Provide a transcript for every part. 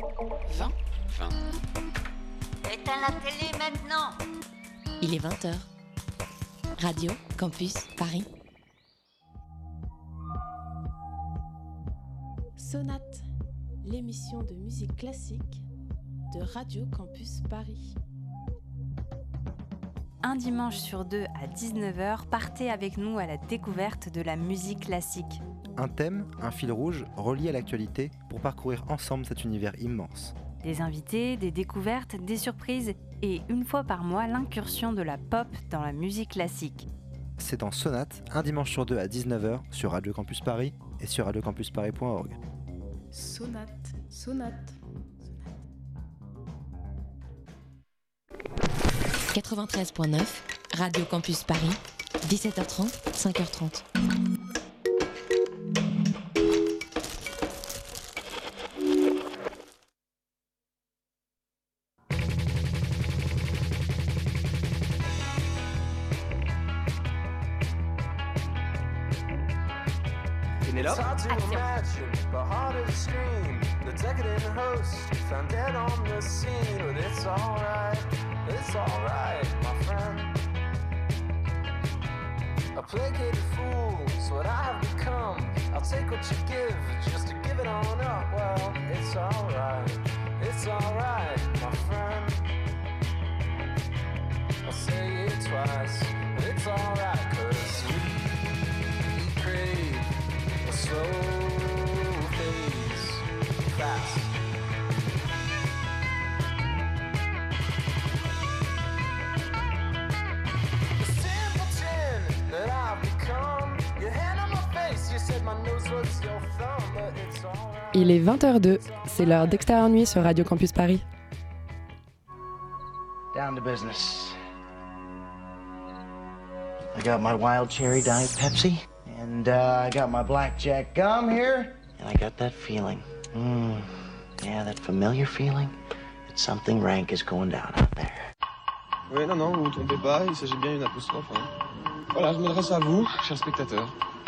20 20. Éteins la télé maintenant Il est 20h. Radio Campus Paris. Sonate, l'émission de musique classique de Radio Campus Paris. Un dimanche sur deux à 19h, partez avec nous à la découverte de la musique classique. Un thème, un fil rouge, relié à l'actualité pour parcourir ensemble cet univers immense. Des invités, des découvertes, des surprises et une fois par mois l'incursion de la pop dans la musique classique. C'est dans Sonate, un dimanche sur deux à 19h sur Radio Campus Paris et sur radiocampusparis.org. Sonate, sonate. 93.9, Radio Campus Paris, 17h30, 5h30. I'll take what you give, just to give it on up. Well, it's alright, it's alright, my friend. I'll say it twice, it's alright, cause we crave a slow Il est 20h02, c'est l'heure d'extérieur nuit sur Radio Campus Paris. Down to business. I got my wild cherry diet Pepsi, and uh, I got my blackjack gum here, and I got that feeling. Mm, yeah, that familiar feeling that something rank is going down out there. Oui, non, non, vous vous trompez pas, il s'agit bien d'une apostrophe. hein. Voilà, je m'adresse à vous, chers spectateurs.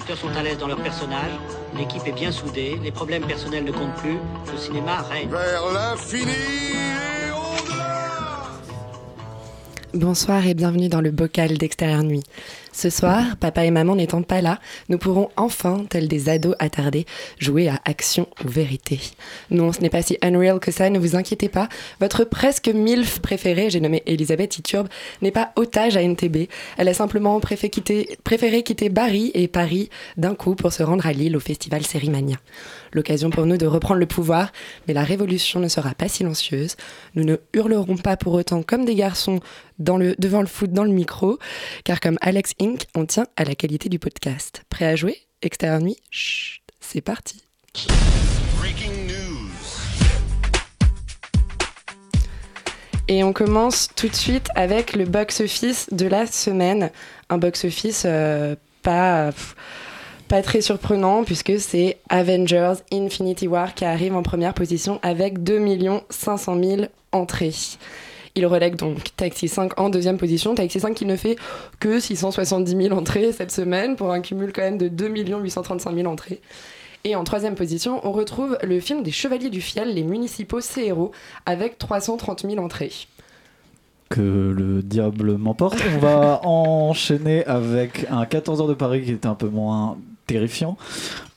acteurs sont à l'aise dans leur personnage, l'équipe est bien soudée, les problèmes personnels ne comptent plus, le cinéma règne. Vers l'infini Bonsoir et bienvenue dans le bocal d'extérieur nuit. Ce soir, papa et maman n'étant pas là, nous pourrons enfin, tels des ados attardés, jouer à action ou vérité. Non, ce n'est pas si unreal que ça, ne vous inquiétez pas. Votre presque MILF préférée, j'ai nommé Elisabeth Iturbe, n'est pas otage à NTB. Elle a simplement préféré quitter, préféré et Paris d'un coup pour se rendre à Lille au festival Sérimania. L'occasion pour nous de reprendre le pouvoir, mais la révolution ne sera pas silencieuse. Nous ne hurlerons pas pour autant comme des garçons devant le foot dans le micro, car comme Alex Inc., on tient à la qualité du podcast. Prêt à jouer? Extérieur nuit? Chut, c'est parti. Breaking news. Et on commence tout de suite avec le box-office de la semaine. Un box-office euh, pas, pff, pas très surprenant puisque c'est Avengers Infinity War qui arrive en première position avec 2 500 000 entrées. Il relègue donc Taxi 5 en deuxième position. Taxi 5 qui ne fait que 670 000 entrées cette semaine pour un cumul quand même de 2 835 000 entrées. Et en troisième position, on retrouve le film des Chevaliers du Fiel, Les Municipaux, héros, avec 330 000 entrées. que le diable m'emporte. On va enchaîner avec un 14 heures de Paris qui était un peu moins terrifiant,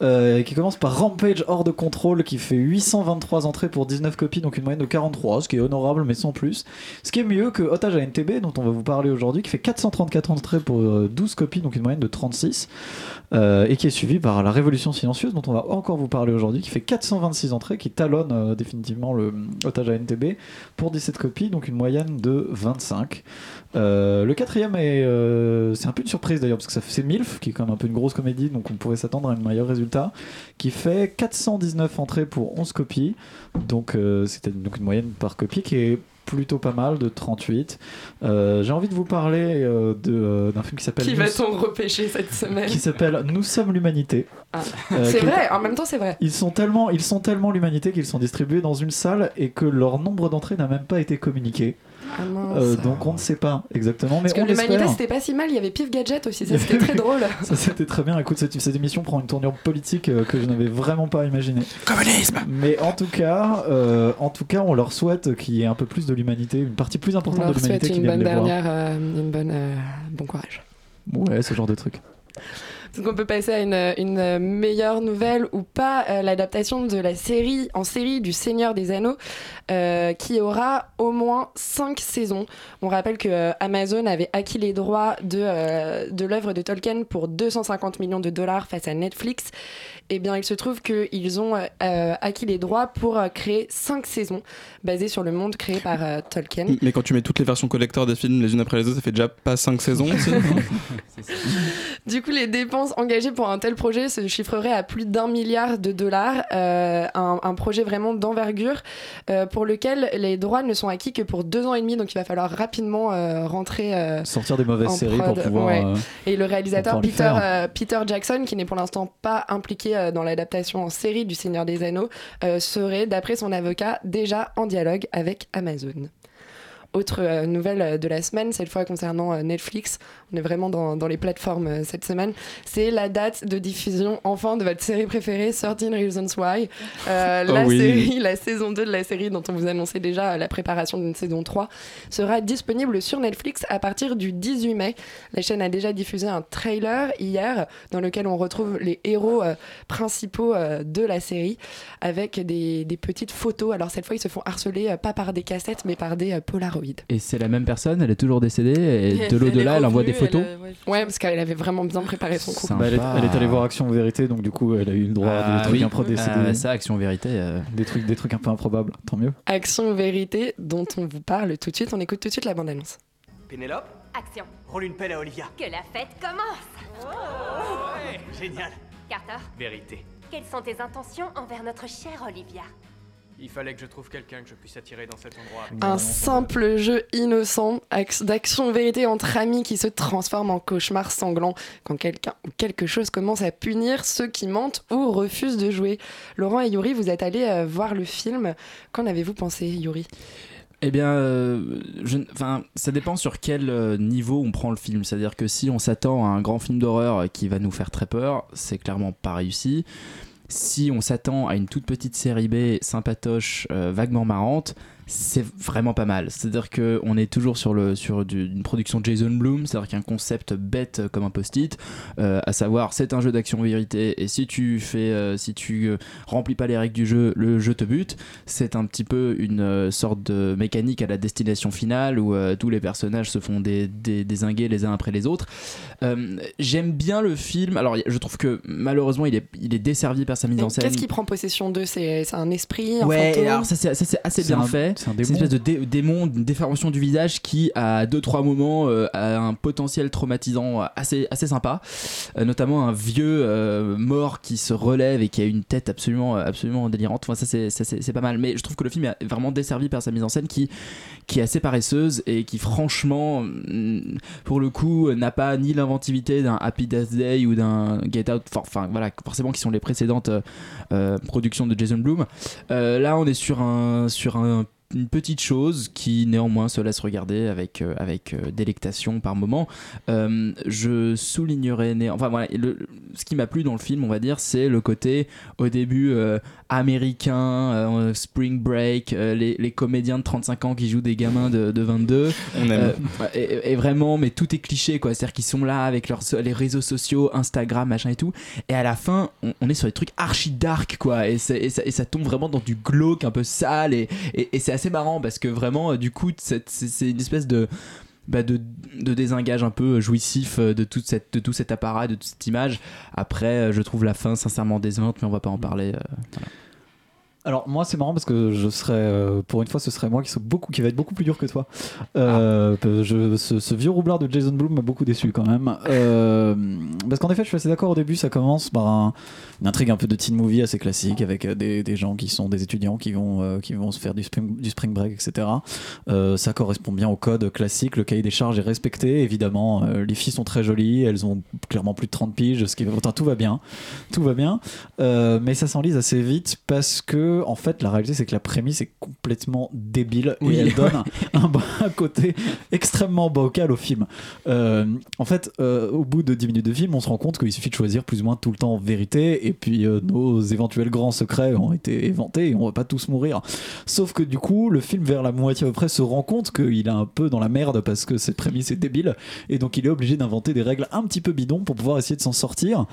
euh, qui commence par Rampage hors de contrôle, qui fait 823 entrées pour 19 copies, donc une moyenne de 43, ce qui est honorable mais sans plus. Ce qui est mieux que Otage à NTB, dont on va vous parler aujourd'hui, qui fait 434 entrées pour euh, 12 copies, donc une moyenne de 36, euh, et qui est suivi par La Révolution Silencieuse, dont on va encore vous parler aujourd'hui, qui fait 426 entrées, qui talonne euh, définitivement le Otage à NTB pour 17 copies, donc une moyenne de 25. Euh, le quatrième est, c'est un peu une surprise d'ailleurs parce que c'est Milf qui est quand même un peu une grosse comédie donc on pouvait s'attendre à un meilleur résultat qui fait 419 entrées pour 11 copies donc c'était donc une moyenne par copie qui est plutôt pas mal, de 38. Euh, J'ai envie de vous parler euh, de, euh, d'un film qui s'appelle Qui va-t-on repêcher cette semaine? qui s'appelle Nous sommes l'humanité. Ah. Euh, C'est vrai, en même temps c'est vrai. Ils sont tellement, ils sont tellement l'humanité qu'ils sont distribués dans une salle et que leur nombre d'entrées n'a même pas été communiqué. Ah mince. Euh, donc on ne sait pas exactement, mais Parce que l'humanité c'était pas si mal, il y avait Pif Gadget aussi, ça c'était très drôle. Ça c'était très bien. Écoute, cette, cette émission prend une tournure politique euh, que je n'avais vraiment pas imaginé. Communisme. Mais en tout cas, euh, en tout cas, on leur souhaite qu'il y ait un peu plus de l'humanité, une partie plus On importante leur de l'humanité souhaite qui une vienne bonne les voir. dernière, euh, une bonne, euh, bon courage. Ouais, ce genre de truc. Donc on peut passer à une, meilleure nouvelle ou pas, euh, l'adaptation de la série en série du Seigneur des Anneaux, euh, qui aura au moins 5 saisons. On rappelle que euh, Amazon avait acquis les droits de, de l'œuvre de Tolkien pour 250 millions de dollars face à Netflix. Eh bien, il se trouve qu'ils ont euh, acquis les droits pour euh, créer 5 saisons basées sur le monde créé par euh, Tolkien. Mais quand tu mets toutes les versions collector des films les unes après les autres, ça fait déjà pas 5 saisons Du coup, les dépenses engagées pour un tel projet se chiffreraient à plus d'un milliard de dollars. euh, un, un projet vraiment d'envergure euh, pour lequel les droits ne sont acquis que pour deux ans et demi. Donc, il va falloir rapidement euh, rentrer. euh, Sortir des mauvaises séries pour pouvoir. ouais. euh, Et le réalisateur euh, Peter Jackson, qui n'est pour l'instant pas impliqué euh, dans l'adaptation en série du Seigneur des Anneaux, euh, serait, d'après son avocat, déjà en dialogue avec Amazon. Autre euh, nouvelle euh, de la semaine, cette fois concernant euh, Netflix, on est vraiment dans, dans les plateformes cette semaine, c'est la date de diffusion enfin de votre série préférée, 13 Reasons Why. Euh, Oh la oui. série, la saison 2 de la série dont on vous annonçait déjà la préparation d'une saison 3 sera disponible sur Netflix à partir du 18 mai. La chaîne a déjà diffusé un trailer hier dans lequel on retrouve les héros euh, principaux euh, de la série avec des, des petites photos. Alors cette fois, ils se font harceler pas par des cassettes mais par des euh, Et c'est la même personne, elle est toujours décédée, et de l'au-delà, elle envoie des photos. elle, euh, ouais, parce qu'elle avait vraiment bien préparé son coup. Bah, elle, est, elle est allée voir Action Vérité, donc du coup, elle a eu le droit à Ah des trucs oui. impro-décédés. Ah ouais, ça, Action Vérité. euh. Des, trucs, des trucs un peu improbables, tant mieux. Action Vérité dont on vous parle tout de suite. On écoute tout de suite la bande-annonce. Pénélope Action. Roule une pelle à Olivia. Que la fête commence. Génial. Carter, Vérité. quelles sont tes intentions envers notre chère Olivia? Il fallait que je trouve quelqu'un que je puisse attirer dans cet endroit. Un simple jeu innocent ax- d'action vérité entre amis qui se transforme en cauchemar sanglant quand quelqu'un ou quelque chose commence à punir ceux qui mentent ou refusent de jouer. Laurent et Yuri, vous êtes allés euh, voir le film. Qu'en avez-vous pensé, Yuri? Eh bien, euh, je, ça dépend sur quel euh, niveau on prend le film. C'est-à-dire que si on s'attend à un grand film d'horreur qui va nous faire très peur, c'est clairement pas réussi. Si on s'attend à une toute petite série B sympatoche, euh, vaguement marrante, c'est vraiment pas mal. C'est-à-dire que on est toujours sur, le, sur du- une production de Jason Blum, c'est-à-dire qu'un concept bête comme un post-it, euh, à savoir c'est un jeu d'action vérité et si tu fais, euh, si tu euh, remplis pas les règles du jeu, le jeu te bute. C'est un petit peu une sorte de mécanique à la destination finale où euh, tous les personnages se font des, des, désinguer les uns après les autres. Euh, J'aime bien le film. Alors je trouve que malheureusement il est, il est desservi par sa mise en scène. Qu'est-ce qui prend possession d'eux? C'est un esprit, un Ouais, fantôme? alors ça c'est assez bien un- fait. c'est un C'est une démon. espèce de dé- démon, une déformation du visage qui, à deux trois moments, euh, a un potentiel traumatisant assez assez sympa. Euh, notamment un vieux euh, mort qui se relève et qui a une tête absolument absolument délirante. Enfin ça c'est pas mal. Mais je trouve que le film est vraiment desservi par sa mise en scène qui qui est assez paresseuse et qui franchement mm, pour le coup n'a pas ni l'inventivité d'un Happy Death Day ou d'un Get Out enfin, voilà forcément qui sont les précédentes productions de Jason Euh, là on est sur un sur un une petite chose qui néanmoins se laisse regarder avec, euh, avec euh, délectation par moment. Euh, je soulignerai, né- enfin voilà, le- ce qui m'a plu dans le film, on va dire, c'est le côté au début américain, Spring Break, les, les comédiens de 35 ans qui jouent des gamins de, de 22. On aime. Euh, et, et vraiment, mais tout est cliché quoi. C'est-à-dire qu'ils sont là avec leurs les réseaux sociaux, Instagram, machin et tout. Et à la fin, on, on est sur des trucs archi dark quoi. Et, ça, et ça tombe vraiment dans du glauque un peu sale. Et, et- et c'est assez marrant parce que vraiment, euh, du coup, c'est une espèce de. bah, de, désengage un peu jouissif euh, de, toute cette, de tout cet apparat, de toute cette image. Après, euh, je trouve la fin sincèrement décevante, mais on va pas en parler. euh. Alors moi c'est marrant parce que je serais euh, pour une fois ce serait moi qui, serait beaucoup, qui va être beaucoup plus dur que toi. Euh, je- ce, ce vieux roublard de Jason Blum m'a beaucoup déçu quand même. Euh, parce qu'en effet je suis assez d'accord au début ça commence par un- une intrigue un peu de teen movie assez classique avec des, des gens qui sont des étudiants qui vont, qui vont se faire du spring, du spring break etc. Ça correspond bien au code classique, le cahier des charges est respecté évidemment. les filles sont très jolies, elles ont clairement plus de 30 piges, ce qui enfin, tout va bien, tout va bien. Mais ça s'enlise assez vite parce que en fait la réalité c'est que la prémisse est complètement débile Oui, et elle donne ouais. un, un côté extrêmement bancal au film. Euh, en fait, euh, au bout de 10 minutes de film, on se rend compte qu'il suffit de choisir plus ou moins tout le temps vérité et puis euh, nos éventuels grands secrets ont été éventés et on va pas tous mourir. Sauf que du coup, le film vers la moitié à peu près se rend compte qu'il est un peu dans la merde parce que cette prémisse est débile et donc il est obligé d'inventer des règles un petit peu bidons pour pouvoir essayer de s'en sortir.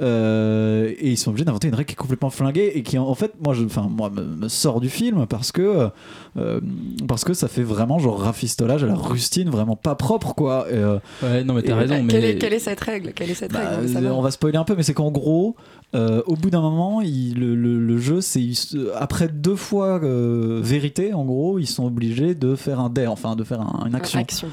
Et ils sont obligés d'inventer une règle qui est complètement flinguée et qui en fait moi je enfin moi me, me sort du film parce que euh, parce que ça fait vraiment genre rafistolage à la rustine vraiment pas propre quoi Et, euh, Ouais, non, mais t'as raison. Quelle, mais... est, quelle est cette règle? Quelle est cette bah, règle on va spoiler un peu, mais c'est qu'en gros, euh, au bout d'un moment, il- le, le- le jeu, c'est après deux fois euh, vérité, en gros, ils sont obligés de faire un dare, enfin de faire un- une action. Action.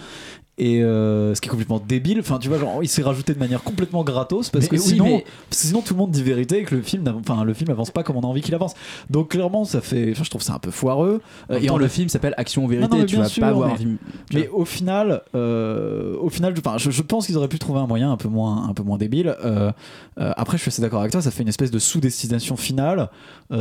Et euh, ce qui est complètement débile, enfin tu vois, genre il s'est rajouté de manière complètement gratos parce Mais que oui, sinon, mais- sinon tout le monde dit vérité et que le film, enfin le film avance pas comme on a envie qu'il avance. Donc clairement, ça fait, enfin je trouve ça un peu foireux. En et temps, en le film s'appelle Action non, Vérité. non, tu vas sûr, pas avoir. mais- mais au final, euh, au final, enfin, je, je pense qu'ils auraient pu trouver un moyen un peu moins, un peu moins débile. Euh, après, je suis assez d'accord avec toi, ça fait une espèce de sous-destination finale,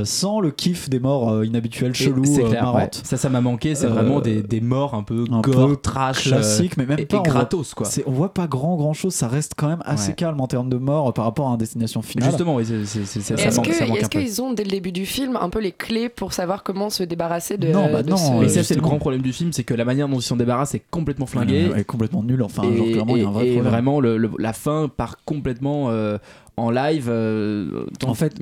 sans le kiff des morts inhabituelles, Et chelous, clair, ouais. Ça, ça m'a manqué. C'est vraiment des, des morts un peu gore, trash, classique, mais même et, pas et on voit- gratos quoi. On voit pas grand grand chose, ça reste quand même assez Ouais. calme en termes de morts par rapport à une destination finale. Justement, oui, c'est- Est-ce un qu'ils ont dès le début du film un peu les clés pour savoir comment se débarrasser de Non, bah de non, ce- euh, Mais ça, c'est le grand problème du film, c'est que la manière dont ils s'en débarrassent est complètement flinguée. Elle est complètement nulle, enfin, et, genre, clairement, il y a un vrai et problème. vraiment, le- le- la fin part complètement euh, en live. euh, En fait,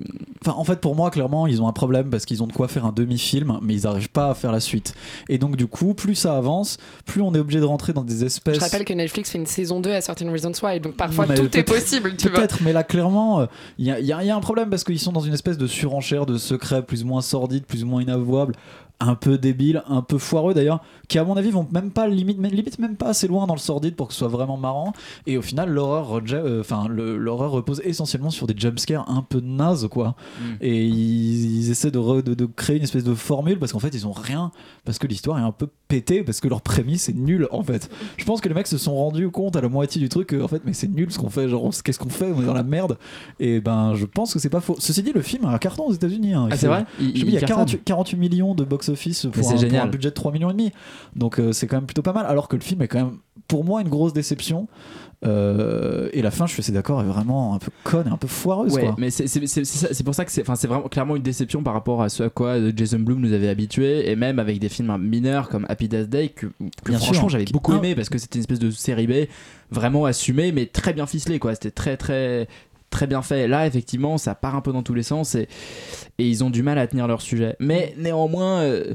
enfin, en fait, pour moi, clairement, ils ont un problème parce qu'ils ont de quoi faire un demi-film, mais ils n'arrivent pas à faire la suite. Et donc, du coup, plus ça avance, plus on est obligé de rentrer dans des espèces. Je rappelle que Netflix fait une saison 2 à Certain Reasons Why, donc parfois mais tout est possible, tu vois. Peut-être, mais là, clairement, il y, y a un problème parce qu'ils sont dans une espèce de surenchère de secrets plus ou moins sordides, plus ou moins inavouables, un peu débiles, un peu foireux d'ailleurs, qui à mon avis vont même pas limite, même- limite même pas assez loin dans le sordide pour que ce soit vraiment marrant. Et au final, l'horreur, euh, enfin, l'horreur repose essentiellement sur des jumpscares un peu nazes, quoi. Mm. Et ils, ils essaient de, re- de- de créer une espèce de formule parce qu'en fait, ils ont rien, parce que l'histoire est un peu pétée, parce que leur prémisse est nulle en fait. Je pense que les mecs se sont rendus compte à la moitié du truc que, en fait, mais c'est nul ce qu'on fait, genre, qu'est-ce qu'on fait, on est dans la merde. Et ben, je pense que c'est pas faux. Ceci dit, le film a un carton aux États-Unis. hein. Ah, c'est vrai? Il- il y a cartonne. 48, 48 millions de box-office pour, c'est un- pour un budget de 3 millions et demi. Donc euh, c'est quand même plutôt pas mal. Alors que le film est quand même, pour moi, une grosse déception. Euh, et la fin, je suis assez d'accord, est vraiment un peu conne et un peu foireuse. Ouais, quoi. mais c'est pour ça que c'est vraiment clairement une déception par rapport à ce à quoi Jason Blum nous avait habitués et même avec des films mineurs comme Happy Death Day que, que franchement j'avais beaucoup aimé parce que c'était une espèce de série B vraiment assumée mais très bien ficelée c'était très très très bien fait. Là effectivement ça part un peu dans tous les sens et, ils ont du mal à tenir leur sujet. Mais néanmoins euh,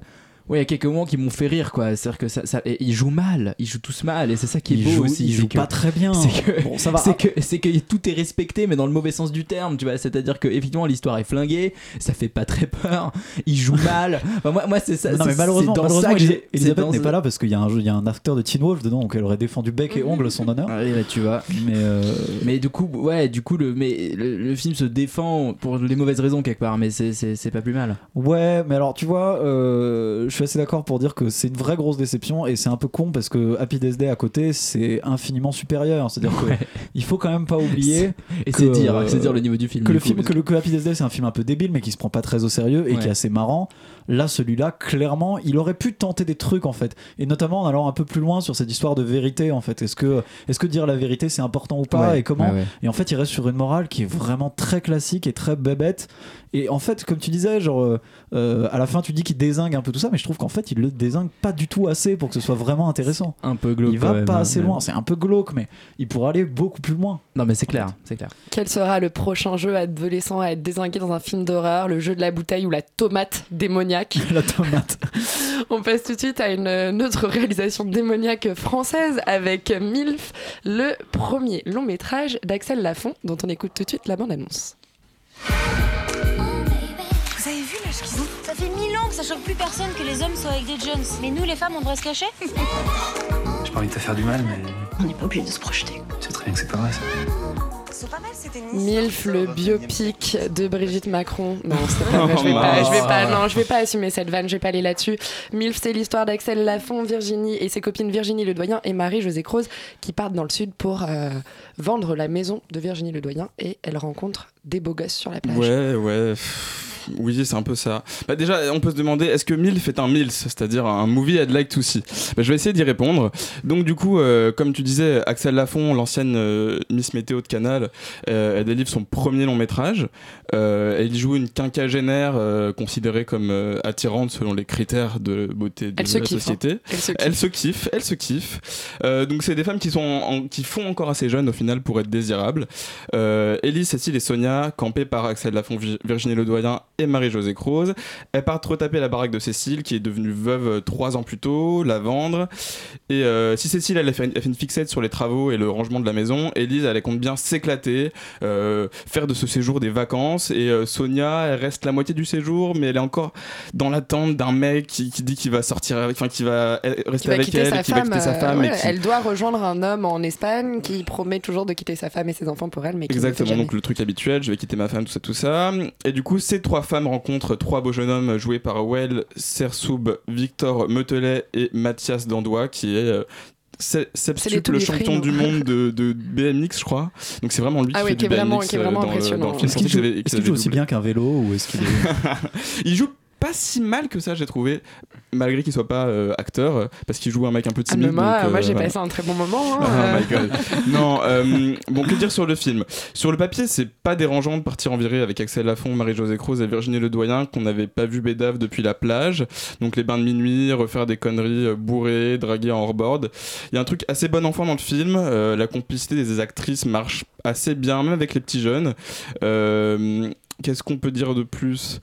Ouais, il y a quelques moments qui m'ont fait rire, quoi. C'est-à-dire que ça, ça- et ils jouent mal, ils jouent tous mal, et c'est ça qui est Ils beau jouent- aussi. ils jouent que- pas très bien. C'est que, Bon, ça va. c'est que, c'est que tout est respecté, mais dans le mauvais sens du terme, tu vois. C'est-à-dire que effectivement l'histoire est flinguée, ça fait pas très peur, ils jouent mal. Enfin, moi, moi c'est ça. non, mais malheureusement, c'est dans malheureusement ça que Elisabeth n'est pas là parce qu'il y, a un il y a un acteur de Teen Wolf dedans, donc elle aurait défendu bec et ongle son honneur. Bah, tu vois. Mais, euh, Mais du coup, ouais, du coup, le, mais le, le film se défend pour les mauvaises raisons quelque part, mais c'est, pas plus mal. Ouais, mais alors tu vois, euh, suis assez d'accord pour dire que c'est une vraie grosse déception et c'est un peu con parce que Happy Death Day à côté c'est infiniment supérieur. C'est-à-dire que il faut quand même pas oublier. Et c'est dire, euh, c'est dire le niveau du film. Que le coup, film, que, le, que Happy Death Day c'est un film un peu débile mais qui se prend pas très au sérieux et Ouais. qui est assez marrant. Là, celui-là, clairement, il aurait pu tenter des trucs en fait, et notamment en allant un peu plus loin sur cette histoire de vérité en fait. Est-ce que, est-ce que dire la vérité c'est important ou pas Ouais, et comment ouais, ouais. Et en fait, il reste sur une morale qui est vraiment très classique et très bébête. Et en fait, comme tu disais, genre euh, euh, à la fin, tu dis qu'il désingue un peu tout ça, mais je trouve qu'en fait, il le désingue pas du tout assez pour que ce soit vraiment intéressant. Un peu glauque. Il va pas hein, assez mais- loin. C'est un peu glauque, mais il pourrait aller beaucoup plus loin. Non, mais c'est clair, c'est clair. Quel sera le prochain jeu adolescent à être désingué dans un film d'horreur Le jeu de la bouteille ou la tomate démoniaque? La tomate. On passe tout de suite à une, une autre réalisation démoniaque française avec MILF, le premier long métrage d'Axel Lafont, dont on écoute tout de suite la bande-annonce. Vous avez vu l'âge qu'ils ont Ça fait mille ans que ça choque plus personne que les hommes soient avec des Jones. Mais nous, les femmes, on devrait se cacher J'ai pas envie de te faire du mal, mais On n'est pas obligé de se projeter. tu sais très bien que c'est pas vrai ça. C'est pas mal, c'était Milf, le biopic de Brigitte Macron. Non, c'est pas vrai, je vais pas, je vais pas, non, je vais pas assumer cette vanne, je vais pas aller là-dessus. Milf, c'est l'histoire d'Axel Lafont, Virginie et ses copines Virginie Ledoyen et Marie-Josée Croze qui partent dans le sud pour euh, vendre la maison de Virginie Ledoyen et elles rencontrent des beaux gosses sur la plage. Ouais, ouais. pff, Oui, c'est un peu ça. Bah déjà, on peut se demander, est-ce que MILF est un MILS, c'est-à-dire un movie I'd like to see? Bah, Je vais essayer d'y répondre. Donc du coup, euh, comme tu disais, Axel Lafont, l'ancienne euh, Miss Météo de Canal, euh, elle délivre son premier long métrage. Elle joue une quinquagénaire considérée comme attirante selon les critères de beauté de Elle la kiffe, société. hein. Elle se kiffe. Elle se kiffe, elle se kiffe. Donc c'est des femmes qui sont en- qui font encore assez jeunes au final pour être désirables. Ellie, Cécile et Sonia, campées par Axel Lafont, Vi- Virginie Ledoyen et Marie-Josée Croze, elles partent retaper la baraque de Cécile qui est devenue veuve euh, trois ans plus tôt, la vendre. Et euh, si Cécile elle a, fait une, elle fait une fixette sur les travaux et le rangement de la maison, Elise elle compte bien s'éclater, euh, faire de ce séjour des vacances. Et euh, Sonia elle reste la moitié du séjour, mais elle est encore dans l'attente d'un mec qui, qui dit qu'il va sortir avec, enfin qui va Qui rester va avec elle, et qui va femme, quitter sa femme. et ouais, qui- Elle doit rejoindre un homme en Espagne qui promet toujours de quitter sa femme et ses enfants pour elle, mais qui Exactement, donc le truc habituel, je vais quitter ma femme, tout ça, tout ça. Et du coup, ces trois femmes rencontrent trois beaux jeunes hommes joués par Well Sersoub, Victor Metelet et Mathias Dandois, qui est euh, se- septuple champion du monde de, de BMX, je crois. Donc c'est vraiment lui Ah qui oui, fait qui du est vraiment- BMX qui est euh, vraiment dans le- impressionnant. dans le film. Est-ce qu'il joue, aussi bien qu'un vélo ou est-ce qu'il est... Il joue pas si mal que ça, j'ai trouvé, malgré qu'il soit pas euh, acteur, euh, parce qu'il joue un mec un peu Ah, timide. mais moi, donc, moi euh, j'ai passé un très bon moment. hein, Oh euh. my god. non, euh, bon, que dire sur le film? Sur le papier, c'est pas dérangeant de partir en virée avec Axel Lafont, Marie-Josée Croze et Virginie Ledoyen, qu'on n'avait pas vu bédave depuis la plage. Donc les bains de minuit, refaire des conneries bourrées, draguer en hors-board. Il y a un truc assez bon enfant dans le film. la complicité des actrices marche assez bien, même avec les petits jeunes. Qu'est-ce qu'on peut dire de plus?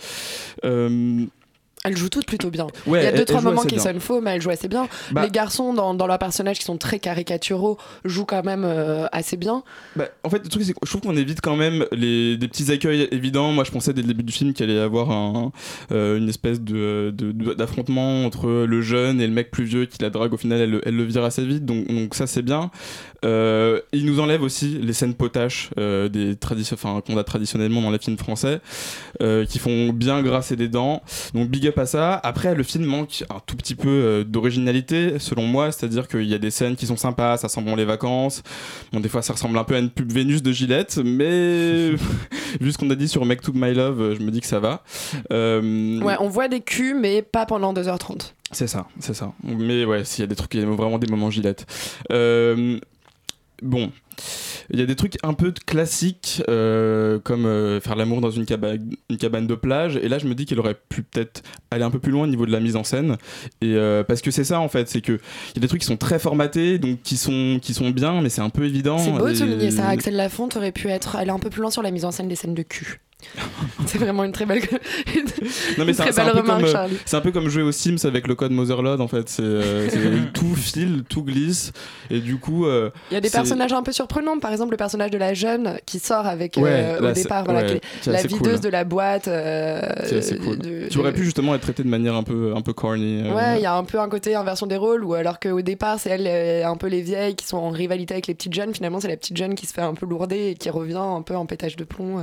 Elles jouent toutes plutôt bien. Ouais, il y a deux, trois elles jouent moments qui bien. sonnent faux, mais elles jouent assez bien. Bah- Les garçons, dans, dans leurs personnages qui sont très caricaturaux, jouent quand même euh, assez bien. Bah, en fait, le truc, c'est que je trouve qu'on évite quand même les, des petits accueils évidents. Moi, je pensais dès le début du film qu'il allait y avoir un, euh, une espèce de, d'affrontement entre le jeune et le mec plus vieux qui la drague. Au final, elle, le- elle le vire assez vite, donc, donc ça, c'est bien. Euh, il nous enlève aussi les scènes potaches euh, des qu'on a traditionnellement dans les films français, euh, qui font bien grasser des dents. Donc, big up à ça. Après, le film manque un tout petit peu euh, d'originalité, selon moi, c'est-à-dire qu'il y a des scènes qui sont sympas, ça sent bon les vacances. Bon, des fois, ça ressemble un peu à une pub Vénus de Gillette, mais vu ce qu'on a dit sur Make to My Love, je me dis que ça va. Euh, Ouais, on voit des culs, mais pas pendant 2h30. c'est ça, c'est ça. Mais ouais, s'il y a des trucs, il y a vraiment des moments Gillette. Euh, bon. Il y a des trucs un peu classiques, euh, comme euh, faire l'amour dans une cabane, une cabane de plage. Et là, je me dis qu'il aurait pu peut-être aller un peu plus loin au niveau de la mise en scène. Et euh, parce que c'est ça, en fait, c'est que il y a des trucs qui sont très formatés, donc qui sont, qui sont bien, mais c'est un peu évident. C'est beau de Et- souligner ça. Axel Lafont aurait pu être aller un peu plus loin sur la mise en scène des scènes de cul. c'est vraiment une très belle, Non mais une c'est très un, belle remarque, c'est un peu comme jouer aux Sims avec le code Motherlode en fait. C'est, tout file, tout glisse et du coup. Il y a des personnages un peu surprenants, par exemple le personnage de la jeune qui sort avec euh, Ouais, au là, départ voilà, ouais, la videuse cool. de la boîte. euh, cool. de- Qui aurait pu justement être traité de manière un peu, un peu corny. euh. Ouais, il y a un peu un côté inversion des rôles, ou alors qu'au départ, c'est elle, un peu les vieilles qui sont en rivalité avec les petites jeunes. Finalement, c'est la petite jeune qui se fait un peu lourder et qui revient un peu en pétage de plomb.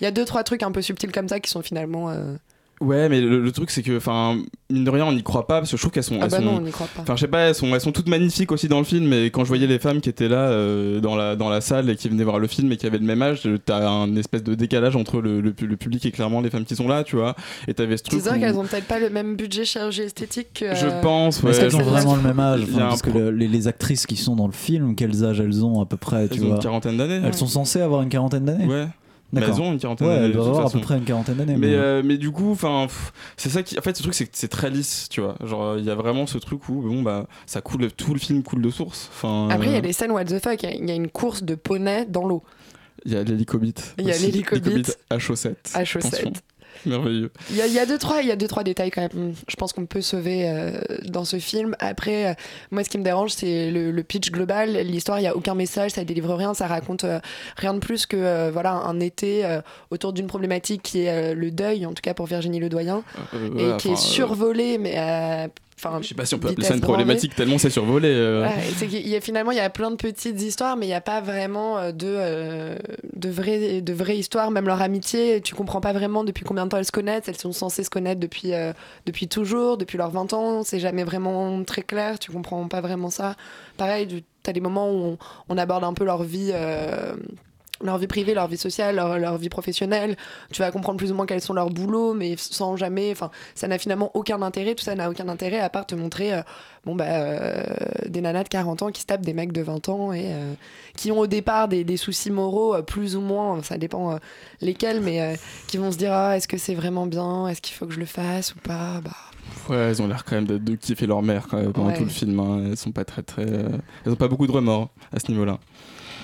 Il y a deux, trois trucs un peu subtils comme ça qui sont finalement. euh, Ouais, mais le, le truc c'est que, enfin, mine de rien, on n'y croit pas parce que je trouve qu'elles sont. Ah elles bah sont- non, on n'y croit pas. Enfin, je sais pas, elles sont, elles sont toutes magnifiques aussi dans le film. Mais quand je voyais les femmes qui étaient là euh, dans la dans la salle et qui venaient voir le film et qui avaient le même âge, t'as un espèce de décalage entre le, le, le public et clairement les femmes qui sont là, tu vois. Et t'avais ce Tu truc. sais où- qu'elles ont peut-être pas le même budget chirurgie esthétique que. Je euh, pense, ouais. Est-ce qu'elles ont je vraiment le même âge Parce que le- les, les actrices qui sont dans le film, quels âges elles ont à peu près tu ont vois une quarantaine d'années. Elles ouais. sont censées avoir une quarantaine d'années Ouais. Mais elles ont une quarantaine Ouais, d'années. elles doivent avoir à peu près une quarantaine d'années. Mais, mais- euh, mais du coup, enfin, c'est ça qui. En fait, ce truc, c'est que c'est très lisse, tu vois. Genre, il y a vraiment ce truc où, bon, bah, ça coule, tout le film coule de source. Enfin, Après, il y a euh, des scènes what the fuck. Il y a- il y, a une course de poney dans l'eau. il y a l'hélicobite. Il y a. L'hélicobite à chaussettes. À chaussettes. Merveilleux. Il y, a, il y a deux trois, il y a deux trois détails quand même. Je pense qu'on peut sauver euh, dans ce film. Après, euh, moi, ce qui me dérange, c'est le, le pitch global. L'histoire, il y a aucun message, ça délivre rien, ça raconte euh, rien de plus que voilà un été autour d'une problématique qui est le deuil, en tout cas pour Virginie Ledoyen, Euh, et ouais, qui est enfin, survolée, mais à- enfin. Je sais pas si on peut appeler ça une problématique tellement c'est survolé. euh. Ouais, c'est qu'il y a, finalement, il y a plein de petites histoires, mais il n'y a pas vraiment euh, de, euh, de, vraies, de vraies histoires. Même leur amitié, tu comprends pas vraiment depuis combien de temps elles se connaissent. Elles sont censées se connaître depuis, euh, depuis toujours, depuis leurs 20 ans. C'est jamais vraiment très clair, tu comprends pas vraiment ça. Pareil, tu as des moments où on, on aborde un peu leur vie. Leur vie privée, leur vie sociale, leur, leur vie professionnelle. Tu vas comprendre plus ou moins quels sont leurs boulots, mais sans jamais. Enfin, ça n'a finalement aucun intérêt. Tout ça n'a aucun intérêt à part te montrer euh, bon, bah, euh, des nanas de 40 ans qui se tapent des mecs de 20 ans et euh, qui ont au départ des, des soucis moraux, plus ou moins, ça dépend lesquels, mais qui vont se dire ah, est-ce que c'est vraiment bien? Est-ce qu'il faut que je le fasse ou pas? Bah, Ouais, elles ont l'air quand même de, de kiffer leur mère quand même, pendant Ouais. tout le film. hein. Elles sont pas très très. euh, Elles ont pas beaucoup de remords à ce niveau-là.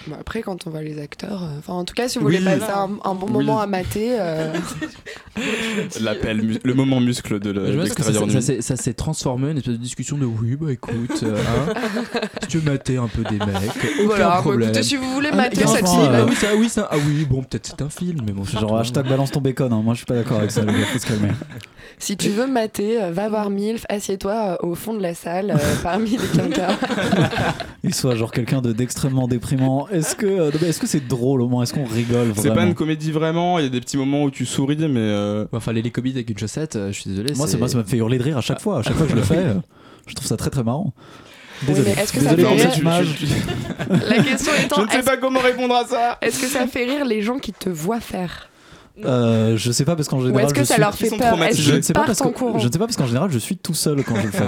Bah, après, quand on voit les acteurs. euh, Enfin, en tout cas, si vous Oui. voulez passer un, un bon Oui. moment à mater. euh, L'appel, le moment muscle de le- que ça, s'est- ça s'est transformé en une espèce de discussion de oui, bah écoute, euh, hein, si tu veux mater un peu des mecs, aucun Voilà, bah, problème. écoutez, si vous voulez Ah, mater mais cette ah euh, oui, ça, oui, ça, ah oui, bon, peut-être c'est un film, mais bon, c'est Genre hashtag balance ton bacon, hein. moi je suis pas d'accord avec ça, les gars, faut se calmer. Si tu veux mater, euh, va voir Milf, assieds-toi euh, au fond de la salle euh, parmi les quinquas. Il soit genre quelqu'un de d'extrêmement déprimant. Est-ce que euh, est-ce que c'est drôle au moins Est-ce qu'on rigole C'est pas une comédie vraiment, il y a des petits moments où tu souris, mais. euh, Enfin, les comédies avec une chaussette, euh, je suis désolé. Moi, moi, ça me fait hurler de rire à chaque fois. À chaque fois que je le fais, euh, je trouve ça très très marrant. Oui, Désolé. mais est-ce que ça Désolé fait pour rire. La question étant, Je ne sais pas comment répondre à ça. est-ce que ça fait rire les gens qui te voient faire? Euh, je sais pas parce qu'en général. est-ce que je ça suis- fait ne sais pas parce en que courant? je ne sais pas parce qu'en général je suis tout seul quand je le fais.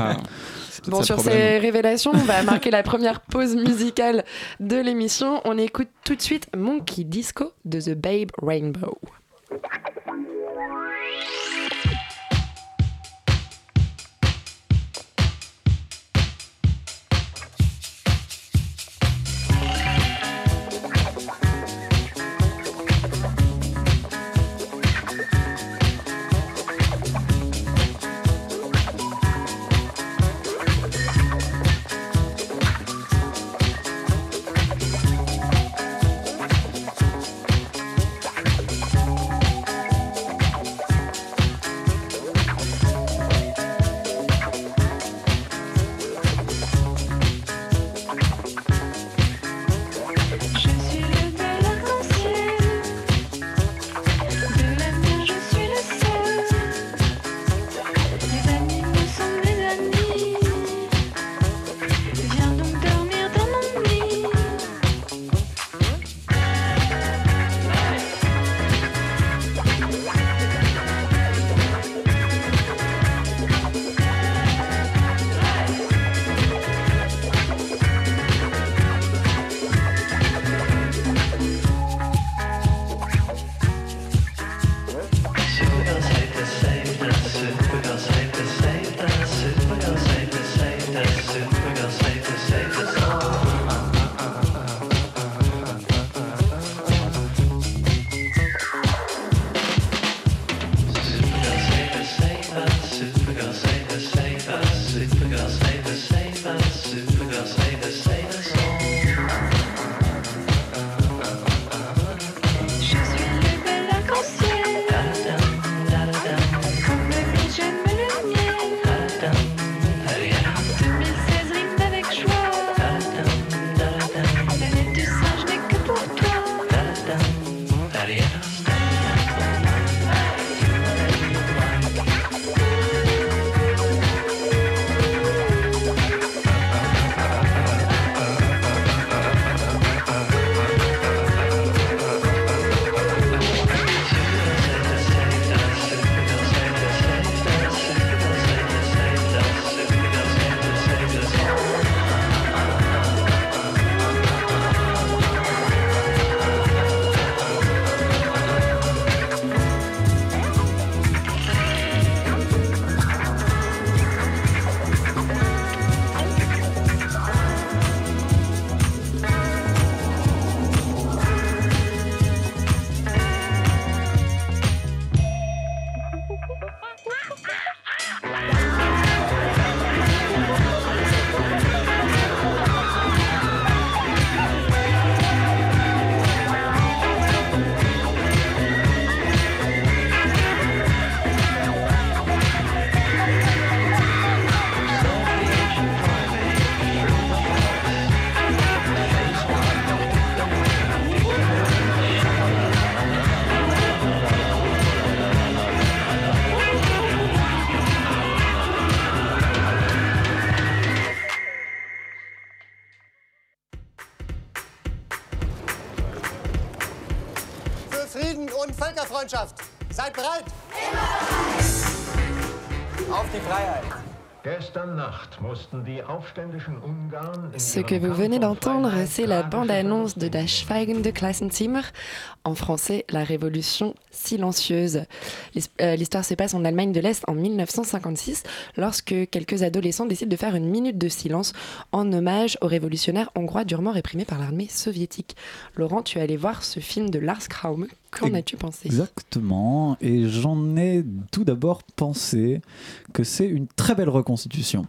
Bon, sur problème. ces révélations, on va marquer la première pause musicale de l'émission. On écoute tout de suite Monkey Disco de The Babe Rainbow. Ce que vous venez um d'entendre, c'est la bande-annonce de Das Schweigende Klassenzimmer, en français La Révolution silencieuse. Euh, L'histoire se passe en Allemagne de l'Est en 1956, lorsque quelques adolescents décident de faire une minute de silence en hommage aux révolutionnaires hongrois durement réprimés par l'armée soviétique. Laurent, tu es allé voir ce film de Lars Kraume. Qu'en as-tu pensé? Exactement. Et j'en ai tout d'abord pensé que c'est une très belle reconstitution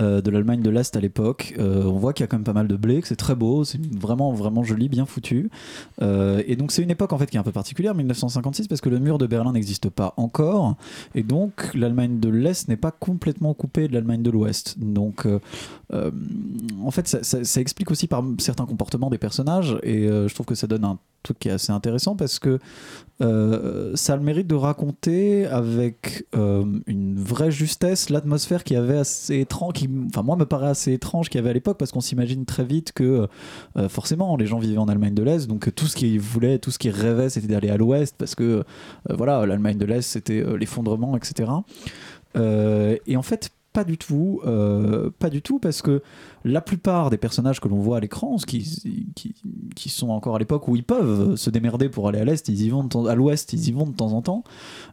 euh, de l'Allemagne de l'Est à l'époque. Euh, on voit qu'il y a quand même pas mal de blé, que c'est très beau, c'est vraiment vraiment joli, bien foutu. Euh, et donc c'est une époque en fait qui est un peu particulière, 1956, parce que le mur de Berlin n'existe pas encore, et donc l'Allemagne de l'Est n'est pas complètement coupée de l'Allemagne de l'Ouest. Donc en fait, ça, ça- ça explique aussi par certains comportements des personnages, et je trouve que ça donne un truc qui est assez intéressant parce que euh, ça a le mérite de raconter avec euh, une vraie justesse l'atmosphère qui avait assez étrange, qui, enfin moi me paraît assez étrange qu'il y avait à l'époque parce qu'on s'imagine très vite que euh, forcément les gens vivaient en Allemagne de l'Est, donc tout ce qu'ils voulaient, tout ce qu'ils rêvaient, c'était d'aller à l'Ouest parce que voilà l'Allemagne de l'Est c'était l'effondrement, etc. Et en fait pas du tout, euh, pas du tout, parce que la plupart des personnages que l'on voit à l'écran, qui, qui, sont encore à l'époque où ils peuvent se démerder pour aller à l'est, ils y vont à l'ouest, ils y vont de temps en temps,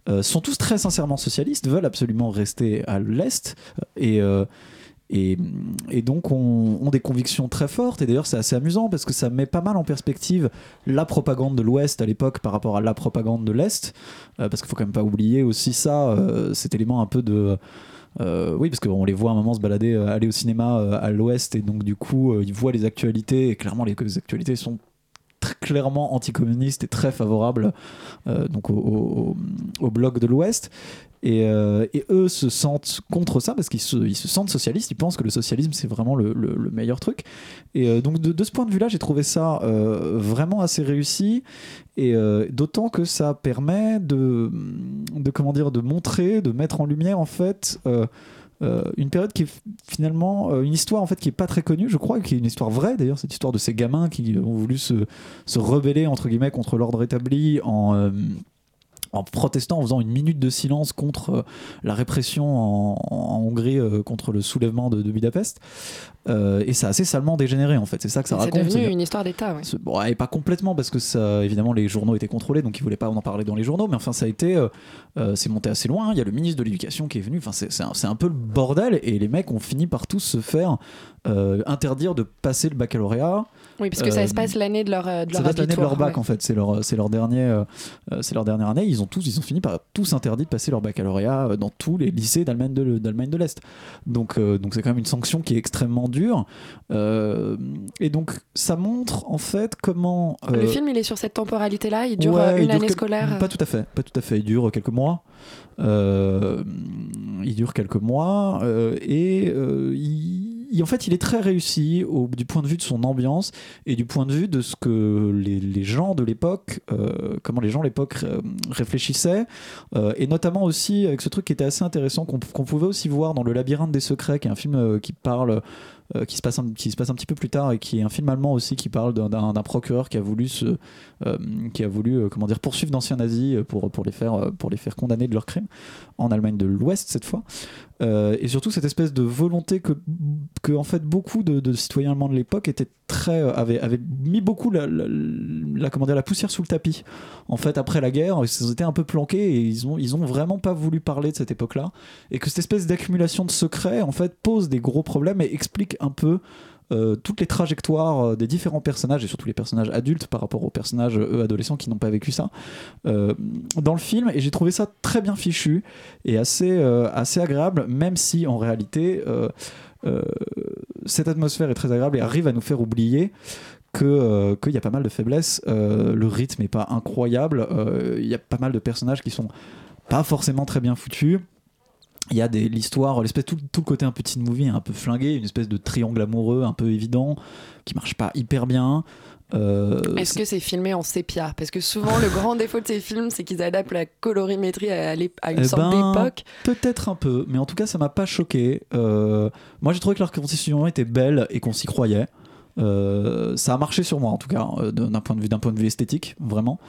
euh, sont tous très sincèrement socialistes, veulent absolument rester à l'est et euh, donc ont, des convictions très fortes et d'ailleurs c'est assez amusant parce que ça met pas mal en perspective la propagande de l'Ouest à l'époque par rapport à la propagande de l'Est parce qu'il faut quand même pas oublier aussi ça cet élément un peu de euh, oui, parce qu'on les voit à un moment se balader, euh, aller au cinéma euh, à l'ouest, et donc du coup, ils voient les actualités, et clairement, les, actualités sont très clairement anticommunistes et très favorables donc au bloc de l'ouest. Et, euh, et eux se sentent contre ça parce qu'ils se, sentent socialistes, ils pensent que le socialisme c'est vraiment le, le- le meilleur truc. Et euh, donc de, ce point de vue-là, j'ai trouvé ça euh, vraiment assez réussi. Et d'autant que ça permet de, comment dire, de montrer, de mettre en lumière en fait. une période qui est finalement une histoire en fait qui est pas très connue je crois qui est une histoire vraie d'ailleurs cette histoire de ces gamins qui ont voulu se, se rebeller entre guillemets contre l'ordre établi en en protestant, en faisant une minute de silence contre euh, la répression en, Hongrie, euh, contre le soulèvement de Budapest. Euh, et ça a assez salement dégénéré en fait. C'est ça que ça C'est raconte. devenu c'est-à-dire- une histoire d'État, ouais. Bon, et pas complètement parce que ça, évidemment, les journaux étaient contrôlés, donc ils voulaient pas en parler dans les journaux. Mais enfin, ça a été, euh, euh, c'est monté assez loin. Il y a le ministre de l'Éducation qui est venu. Enfin, c'est c'est un, c'est un peu le bordel. Et les mecs ont fini par tous se faire euh, interdire de passer le baccalauréat. Oui, parce que ça se passe l'année de leur, de ça leur date l'année de leur bac ouais. en fait, c'est leur, c'est leur dernier, c'est leur dernière année. Ils ont tous, ils ont fini par tous interdit de passer leur baccalauréat dans tous les lycées d'Allemagne de, d'Allemagne de l'Est. Donc, donc c'est quand même une sanction qui est extrêmement dure. Euh, et donc ça montre en fait comment Le euh, film, il est sur cette temporalité-là, il dure Ouais, euh, il une dure année quel- scolaire. Pas tout à fait, pas tout à fait. Il dure quelques mois. Euh, il dure quelques mois et il, il- en fait, il est très réussi au, du point de vue de son ambiance et du point de vue de ce que les, les gens de l'époque, comment les gens de l'époque réfléchissaient, et notamment aussi avec ce truc qui était assez intéressant qu'on pouvait aussi voir dans Le Labyrinthe des secrets, qui est un film qui parle euh, qui, se passe un, qui se passe un petit peu plus tard et qui est un film allemand aussi qui parle d'un- procureur qui a voulu se euh, qui a voulu euh, comment dire poursuivre d'anciens nazis pour pour les faire pour les faire condamner de leurs crimes en Allemagne de l'Ouest cette fois. Et surtout cette espèce de volonté que que en fait beaucoup de, citoyens allemands de l'époque étaient très avaient, avaient mis beaucoup la- comment dire la poussière sous le tapis en fait après la guerre. Ils étaient un peu planqués et ils ont ils ont vraiment pas voulu parler de cette époque là et que cette espèce d'accumulation de secrets en fait pose des gros problèmes et explique un peu euh, toutes les trajectoires euh, des différents personnages et surtout les personnages adultes par rapport aux personnages eux adolescents qui n'ont pas vécu ça euh, dans le film et j'ai trouvé ça très bien fichu et assez assez agréable même si en réalité cette atmosphère est très agréable et arrive à nous faire oublier que qu'il y a pas mal de faiblesses le rythme est pas incroyable il y a pas mal de personnages qui sont pas forcément très bien foutus il y a l'histoire l'espèce tout, tout le côté un peu teen movie un peu flingué une espèce de triangle amoureux un peu évident qui marche pas hyper bien Euh, Est-ce que c'est filmé en sépia? Parce que souvent, le grand défaut de ces films, c'est qu'ils adaptent la colorimétrie à, à une Eh sorte ben, d'époque. Peut-être un peu, mais en tout cas, ça m'a pas choqué. Euh, moi, j'ai trouvé que leur constitution était belle et qu'on s'y croyait. Euh, ça a marché sur moi en tout cas, euh, d'un point de vue d'un point de vue esthétique, vraiment.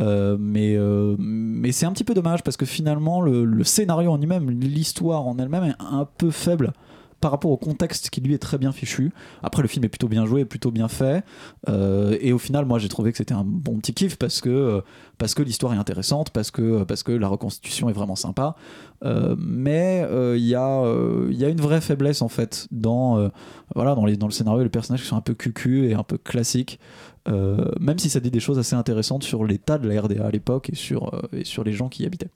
Euh, mais mais c'est un petit peu dommage parce que finalement le, le scénario en lui-même, l'histoire en elle-même est un peu faible par rapport au contexte qui lui est très bien fichu. Après, le film est plutôt bien joué, plutôt bien fait. Euh, et au final, moi, j'ai trouvé que c'était un bon petit kiff parce que, euh, l'histoire est intéressante, parce que, parce que la reconstitution est vraiment sympa. Euh, mais euh, il y, a, euh, une vraie faiblesse, en fait, dans, euh, le scénario. Les personnages qui sont un peu cucu et un peu classiques. Euh, même si ça dit des choses assez intéressantes sur l'état de la RDA à l'époque et euh, et sur les gens qui y habitaient.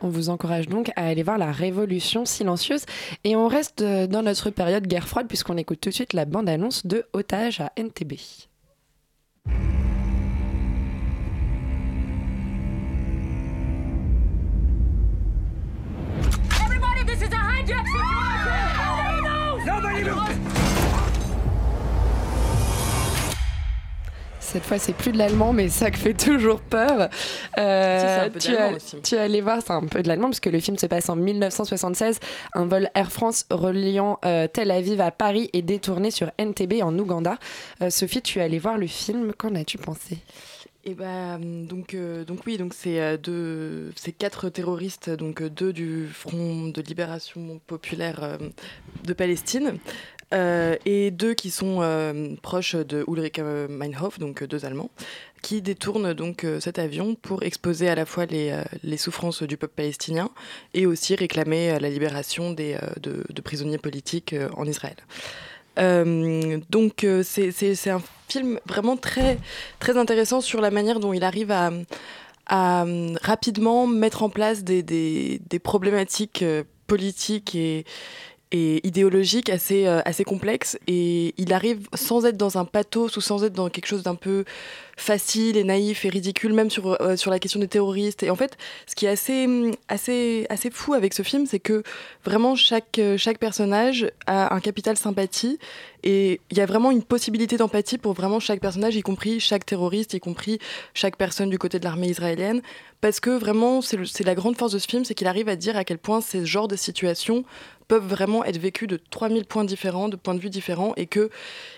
On vous encourage donc à aller voir la Révolution silencieuse. Et on reste euh, dans notre période guerre froide puisqu'on écoute tout de suite la bande-annonce de Otage à NTB. Everybody, this is a hijack situation! Nobody moves! Cette fois, c'est plus de l'allemand, mais ça fait toujours peur. Euh, Si, c'est un peu tu, as- aussi. tu es allé voir, c'est un peu de l'allemand, parce que le film se passe en 1976. Un vol Air France reliant euh, Tel Aviv à Paris est détourné sur NTB en Ouganda. Euh, Sophie, tu es allée voir le film. Qu'en as-tu pensé? Et ben donc euh, donc oui donc c'est deux c'est quatre terroristes donc deux du Front de libération populaire euh, de Palestine euh, et deux qui sont euh, proches de Ulrich euh, Meinhof donc deux Allemands qui détournent donc cet avion pour exposer à la fois les, souffrances du peuple palestinien et aussi réclamer la libération des, de, prisonniers politiques en Israël. Donc euh, c'est un film vraiment très, très intéressant sur la manière dont il arrive à, rapidement mettre en place des, des, problématiques politiques et, et idéologiques assez, euh, assez complexes. Et il arrive sans être dans un pathos ou sans être dans quelque chose d'un peu facile et naïf et ridicule, même sur, euh, sur la question des terroristes. Et en fait, ce qui est assez, hum, assez, assez fou avec ce film, c'est que vraiment chaque, euh, chaque personnage a un capital sympathie et il y a vraiment une possibilité d'empathie pour vraiment chaque personnage, y compris chaque terroriste, y compris chaque personne du côté de l'armée israélienne. Parce que vraiment, c'est la grande force de ce film, c'est qu'il arrive à dire à quel point ces genres de situations peuvent vraiment être vécues de 3000 points différents, de points de vue différents, et que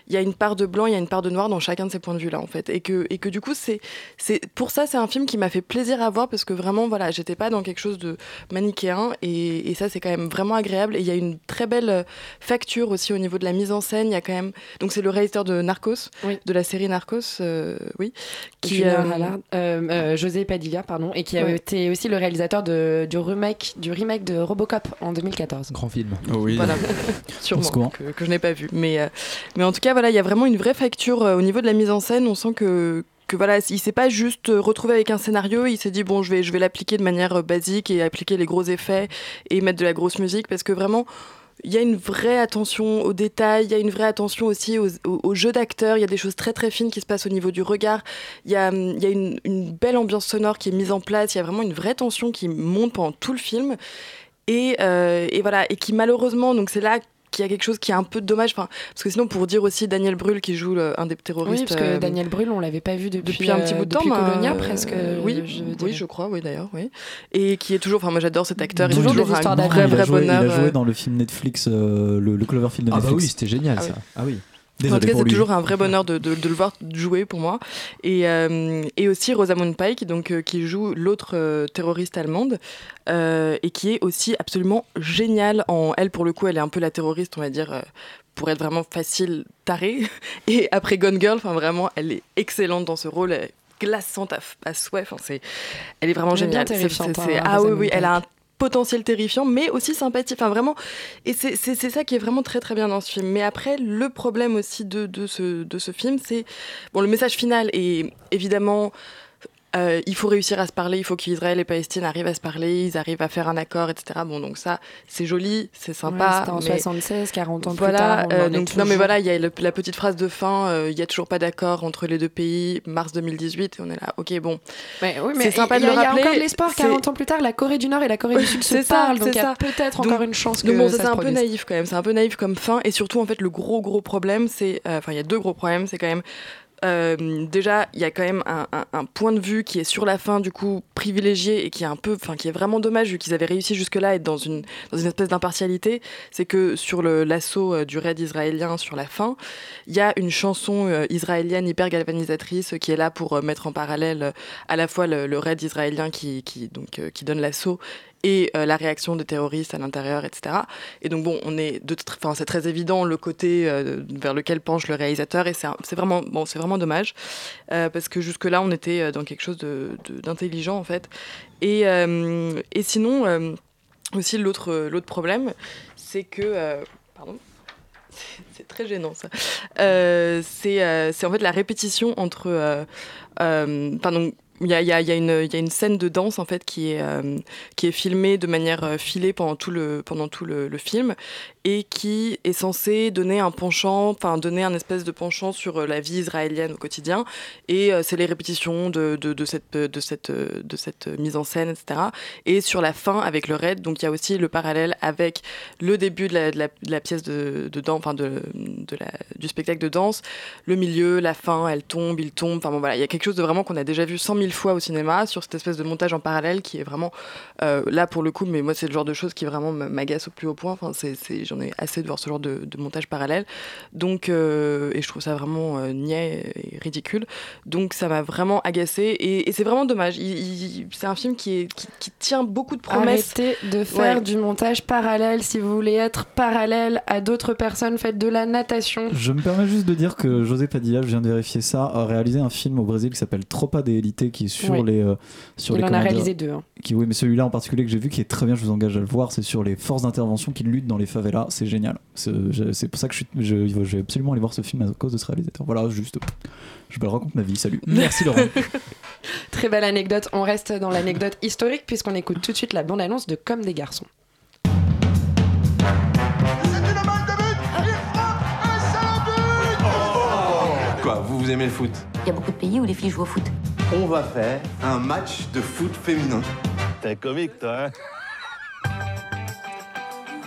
il y a une part de blanc, il y a une part de noir dans chacun de ces points de vue-là, en fait. Et que, et que du coup, c'est, c'est, pour ça, c'est un film qui m'a fait plaisir à voir, parce que vraiment, voilà, j'étais pas dans quelque chose de manichéen, et, et ça, c'est quand même vraiment agréable. Et il y a une très belle euh, facture aussi au niveau de la mise en scène. Il y a quand même. Donc, c'est le réalisateur de Narcos, de la série Narcos, euh, oui. Qui, euh, euh, José Padilla, pardon, et qui a Ouais. été aussi le réalisateur de, du, remake, du remake de Robocop en 2014. Grand film. oui. Voilà, sûrement, que, que je n'ai pas vu. Mais, euh, mais en tout cas, voilà, il y a vraiment une vraie facture euh, au niveau de la mise en scène. On sent que, que voilà, il s'est pas juste euh, retrouvé avec un scénario, il s'est dit, bon, je vais, je vais l'appliquer de manière euh, basique et appliquer les gros effets et mettre de la grosse musique parce que vraiment. Il y a une vraie attention aux détails, il y a une vraie attention aussi aux, aux- aux d'acteurs, il y a des choses très très fines qui se passent au niveau du regard, il y a, hum, il y a une, une belle ambiance sonore qui est mise en place, il y a vraiment une vraie tension qui monte pendant tout le film et, euh, et voilà et qui malheureusement donc c'est là qu'il y a quelque chose qui est un peu dommage enfin parce que sinon pour dire aussi Daniel Brühl qui joue le- un des terroristes Oui, parce que euh, Daniel Brühl, on l'avait pas vu depuis, depuis un petit euh, bout de temps depuis mais, Colonia euh, presque. oui je oui je crois oui d'ailleurs oui et qui est toujours enfin moi j'adore cet acteur il est Toujours des toujours histoires un d'amour. vrai il, a vrai joué, il a bonheur joué euh, dans le film Netflix, euh, le, le Cloverfield de Ah bah Netflix. oui, c'était génial Ah ça. oui. Ah oui. Désolé en tout cas, c'est toujours un vrai bonheur de, de- de le voir jouer pour moi. Et, euh, et aussi Rosamund Pike, donc, euh, qui joue l'autre euh, terroriste allemande, euh, et qui est aussi absolument géniale. En, elle, pour le coup, elle est un peu la terroriste, on va dire, euh, pour être vraiment facile, tarée. Et après Gone Girl, enfin, vraiment, elle est excellente dans ce rôle. Elle est glaçante à, à souhait. Enfin, c'est, elle est vraiment Elle est géniale. C'est- terrifiante, c'est- c'est- hein, ah oui, oui, elle a un. Potentiel terrifiant, mais aussi sympathique. Enfin, vraiment. Et c'est ça qui est vraiment très très bien dans ce film. Mais après, le problème aussi de, de, ce, de ce film, c'est. Bon, le message final est évidemment. Euh, il faut réussir à se parler, il faut qu'Israël et Palestine arrivent à se parler, ils arrivent à faire un accord, etc. Bon, donc ça, c'est joli, c'est Ouais, sympa. C'était en mais 76, 40 ans voilà, plus tard. on euh, en est donc, non mais voilà, il y a le- la petite phrase de fin, euh, il y a toujours pas d'accord entre les deux pays, mars 2018, et on est là, ok, bon. Mais oui, mais c'est sympa il de y le il y a encore de l'espoir. c'est- 40 ans plus tard, la Corée du Nord et la Corée du Sud se ça, parlent, donc il y a peut-être encore une chance que donc bon, ça c'est se un peu naïf quand même. C'est un peu naïf comme fin. Et surtout, en fait, le gros, gros problème, c'est. euh, Enfin, il y a deux gros problèmes. C'est quand même. Euh, déjà, il y a quand même un, point de vue qui est sur la fin, du coup, privilégié et qui est un peu, enfin, qui est vraiment dommage vu qu'ils avaient réussi jusque-là à être dans une, espèce d'impartialité. C'est que sur l'assaut euh, du raid israélien sur la fin, il y a une chanson euh, israélienne hyper galvanisatrice qui est là pour mettre en parallèle à la fois le, raid israélien qui, donc, qui donne l'assaut et euh, la réaction des terroristes à l'intérieur, etc. Et donc bon, on est de, enfin c'est très évident le côté euh, vers lequel penche le réalisateur et c'est vraiment bon, vraiment dommage euh, parce que jusque là on était dans quelque chose de- de- d'intelligent en fait. Et, et sinon aussi l'autre l'autre problème, c'est que pardon. C'est- très gênant ça. C'est en fait la répétition entre. pardon, il y a, une scène de danse en fait qui est, euh, filmée de manière euh, filée pendant tout le film et qui est censée donner un penchant, enfin donner un espèce de penchant sur euh, la vie israélienne au quotidien. Et euh, c'est les répétitions de, de, cette, de, cette, euh, de cette mise en scène, etc. Et sur la fin avec le raid, donc il y a aussi le parallèle avec le début de la, pièce de, de danse, enfin de, la, du spectacle de danse, le milieu, la fin, elle tombe, il tombe. Enfin bon voilà, il y a quelque chose de vraiment qu'on a déjà vu cent mille fois au cinéma sur cette espèce de montage en parallèle qui est vraiment là pour le coup. Mais moi c'est le genre de choses qui vraiment m'agace au plus haut point. Enfin c'est- j'en ai assez de voir ce genre de, de montage parallèle. Donc euh, et je trouve ça vraiment euh, niais et ridicule. Donc ça m'a vraiment agacé et, et c'est vraiment dommage. C'est un film qui, est, qui, qui tient beaucoup de promesses. Arrêtez de faire Ouais. du montage parallèle si vous voulez être parallèle à d'autres personnes. Faites de la natation. Je me permets juste de dire que José Padilla, je viens de vérifier ça, a réalisé un film au Brésil qui s'appelle Tropa de Elite qui est sur Oui. les. euh, sur Il les en a réalisé deux, hein. Qui, oui, mais celui-là en particulier que j'ai vu qui est très bien, je vous engage à le voir, c'est sur les forces d'intervention qui luttent dans les favelas. C'est génial. C'est pour ça que je, suis, je, je vais absolument aller voir ce film à cause de ce réalisateur. Voilà, juste. Je me raconte ma vie. Salut. Merci Laurent. Très belle anecdote. On reste dans l'anecdote historique puisqu'on écoute tout de suite la bande-annonce de Comme des garçons. Quoi, vous, vous aimez le foot? Il y a beaucoup de pays où les filles jouent au foot. On va faire un match de foot féminin. T'es comique, toi, hein?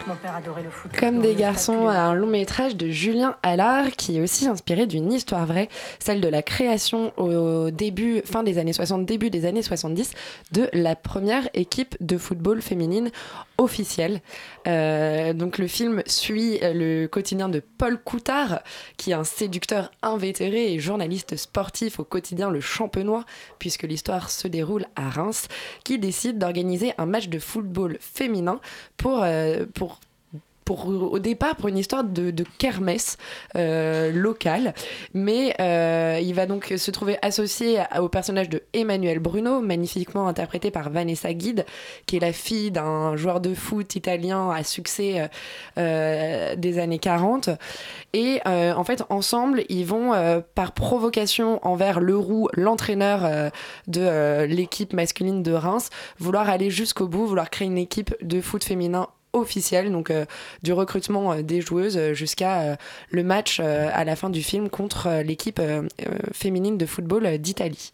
Mon père adorait le foot. Comme des garçons, un long métrage de Julien Allard qui est aussi inspiré d'une histoire vraie, celle de la création au début, fin des années 60, début des années 70, de la première équipe de football féminine officielle. Euh, donc le film suit le quotidien de Paul Coutard, qui est un séducteur invétéré et journaliste sportif au quotidien Le Champenois, puisque l'histoire se déroule à Reims, qui décide d'organiser un match de football féminin pour, euh, pour pour, au départ pour une histoire de, kermesse euh, locale, mais euh, il va donc se trouver associé au personnage de Emmanuel Bruno, magnifiquement interprété par Vanessa Guide, qui est la fille d'un joueur de foot italien à succès euh, des années 40. Et en fait, ensemble, ils vont, par provocation envers Leroux, l'entraîneur de l'équipe masculine de Reims, vouloir aller jusqu'au bout, vouloir créer une équipe de foot féminin officielle, donc euh, du recrutement euh, des joueuses euh, jusqu'à le match à la fin du film contre l'équipe féminine de football d'Italie.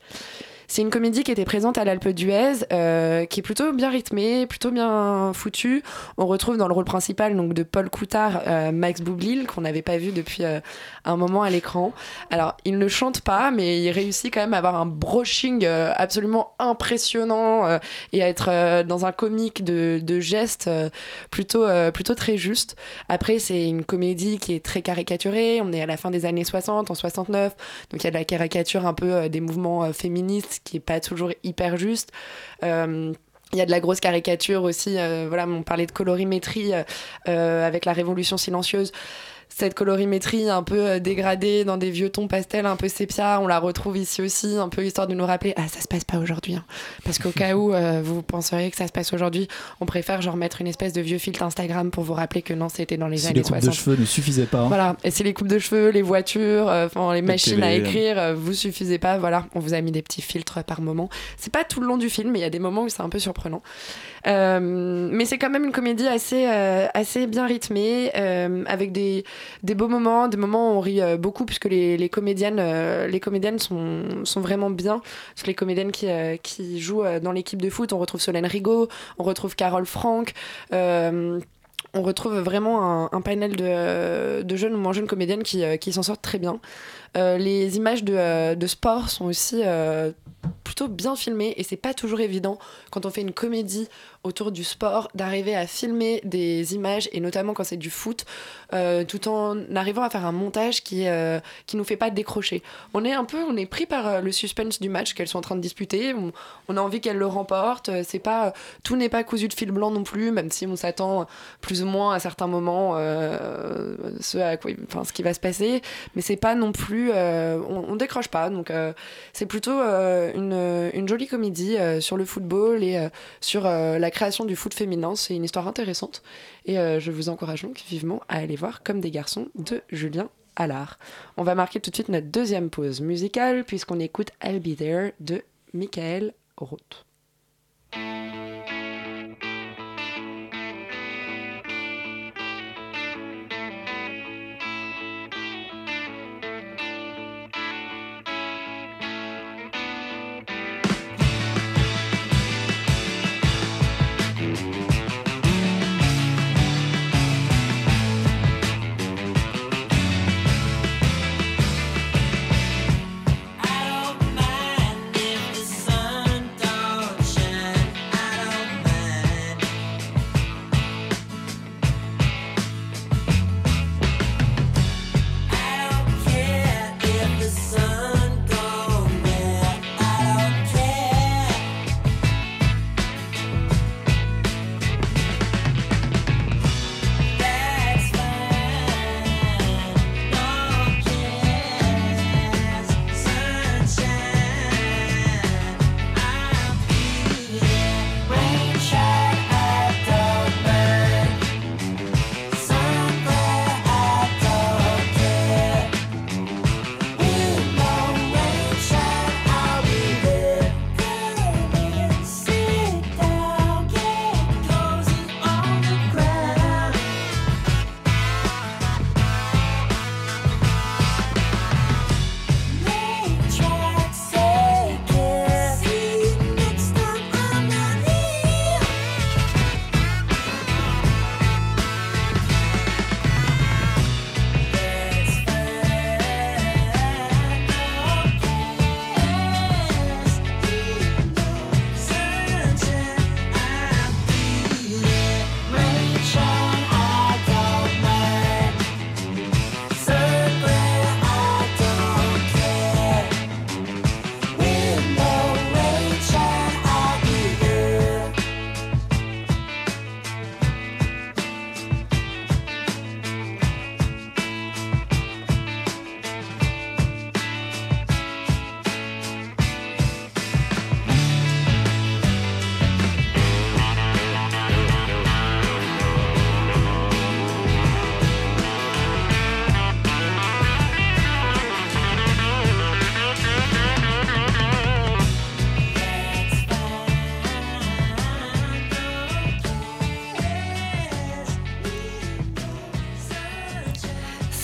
C'est une comédie qui était présente à l'Alpe d'Huez, euh, qui est plutôt bien rythmée, plutôt bien foutue. On retrouve dans le rôle principal donc de Paul Coutard, euh, Max Boublil, qu'on n'avait pas vu depuis euh, un moment à l'écran. Alors, il ne chante pas, mais il réussit quand même à avoir un brushing euh, absolument impressionnant et à être dans un comique de, de gestes plutôt, plutôt très juste. Après, c'est une comédie qui est très caricaturée. On est à la fin des années 60, en 69. Donc, il y a de la caricature un peu des mouvements euh, qui est pas toujours hyper juste. Euh, il y a de la grosse caricature aussi. euh, voilà, on parlait de colorimétrie euh, euh, avec la Révolution silencieuse. Cette colorimétrie un peu euh, dégradée dans des vieux tons pastels un peu sépia, on la retrouve ici aussi, un peu histoire de nous rappeler ah ça se passe pas aujourd'hui, hein. parce qu'au cas où euh, vous penseriez que ça se passe aujourd'hui, on préfère genre mettre une espèce de vieux filtre Instagram pour vous rappeler que non c'était dans les Si années les coupes 60. de cheveux ne suffisaient pas. hein. Voilà, et c'est les coupes de cheveux, les voitures, euh, les machines à télé. écrire, euh, vous suffisez pas, voilà, on vous a mis des petits filtres par moment. C'est pas tout le long du film, mais il y a des moments où c'est un peu surprenant. Mais c'est quand même une comédie assez, assez bien rythmée, avec des, des beaux moments, des moments où on rit euh, beaucoup, puisque les, les comédiennes, euh, les comédiennes sont, vraiment bien. Parce que les comédiennes qui, euh, jouent dans l'équipe de foot, on retrouve Solène Rigaud, on retrouve Carole Franck. on retrouve vraiment un, panel de, jeunes ou moins jeunes comédiennes qui, qui s'en sortent très bien. Euh, les images de, euh, de sport sont aussi euh, plutôt bien filmées et c'est pas toujours évident quand on fait une comédie autour du sport d'arriver à filmer des images et notamment quand c'est du foot tout en arrivant à faire un montage qui euh, qui nous fait pas décrocher. On est un peu on est pris par le suspense du match qu'elles sont en train de disputer. On, a envie qu'elles le remportent. C'est pas tout n'est pas cousu de fil blanc non plus même si on s'attend plus ou moins à certains moments ce à quoi enfin ce qui va se passer mais c'est pas non plus euh, on, on décroche pas. Donc euh, c'est plutôt euh, une, une jolie comédie sur le football et sur la création du foot féminin. C'est une histoire intéressante. Et je vous encourage donc vivement à aller voir comme des garçons de Julien Allard. On va marquer tout de suite notre deuxième pause musicale puisqu'on écoute I'll Be There de Michael Roth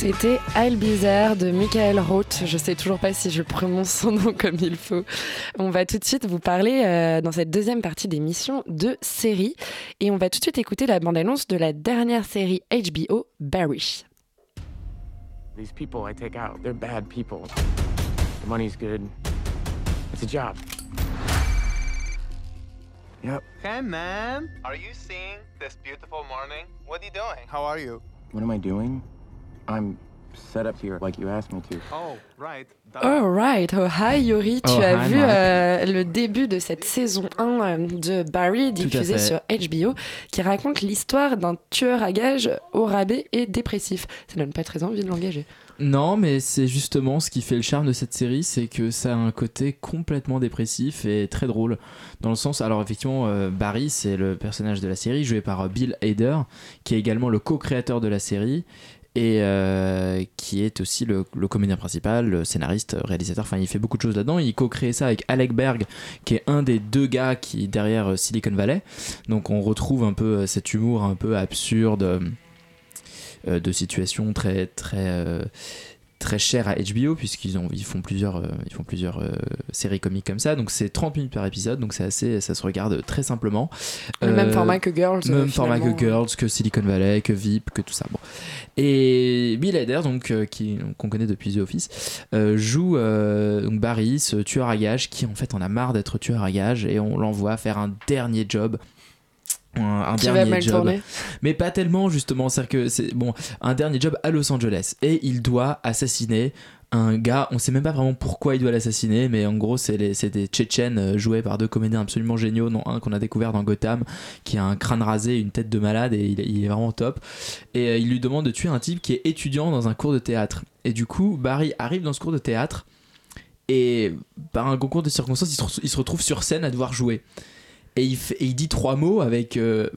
C'était I'll Be There de Michael Roth. Je sais toujours pas si je prononce son nom comme il faut. On va tout de suite vous parler euh, dans cette deuxième partie d'émission de séries. Et on va tout de suite écouter la bande-annonce de la dernière série HBO, Barry. These people I take out, they're bad people. The money's good. It's a job. Yep. Hey, man. Are you seeing this beautiful morning? What are you doing? How are you? What am I doing? I'm set up here like you asked me to. Oh, right. Alright, oh hi Yori, tu Oh, as hi, vu euh, le début de cette saison 1 euh, de Barry diffusée sur HBO qui raconte l'histoire d'un tueur à gages au rabais et dépressif. Ça donne pas très envie de l'engager. Non, mais c'est justement ce qui fait le charme de cette série, c'est que ça a un côté complètement dépressif et très drôle. Dans le sens, alors effectivement, euh, Barry, c'est le personnage de la série, joué par euh, Bill Hader, qui est également le co-créateur de la série et euh, qui est aussi le, comédien principal, le scénariste, réalisateur. Enfin, il fait beaucoup de choses là-dedans. Il co-crée ça avec Alec Berg, qui est un des deux gars qui derrière euh, Silicon Valley. Donc, on retrouve un peu euh, cet humour un peu absurde. de situations très très très cher à HBO puisqu'ils ont ils font plusieurs euh, ils font plusieurs euh, séries comiques comme ça. Donc c'est 30 minutes par épisode. Donc c'est assez ça se regarde très simplement. Le même format que Girls, euh, même format que. Girls que Silicon Valley que VIP que tout ça. Bon. Et Bill Hader donc euh, qui qu'on connaît depuis The Office euh, joue euh, donc Barry ce tueur à gages qui en fait en a marre d'être tueur à gages et on l'envoie faire un dernier job un, Qui dernier job. tourner. mais pas tellement justement c'est que c'est bon un dernier job à Los Angeles. Et il doit assassiner un gars on sait même pas vraiment pourquoi il doit l'assassiner mais en gros c'est les- c'est des Tchétchènes euh, joués par deux comédiens absolument géniaux dont un qu'on a découvert dans Gotham qui a un crâne rasé une tête de malade et il, il est vraiment top. Et euh, il lui demande de tuer un type qui est étudiant dans un cours de théâtre. Et du coup Barry arrive dans ce cours de théâtre et par un concours de circonstances il se, re- il se retrouve sur scène à devoir jouer et il, fait- et il dit trois mots avec euh,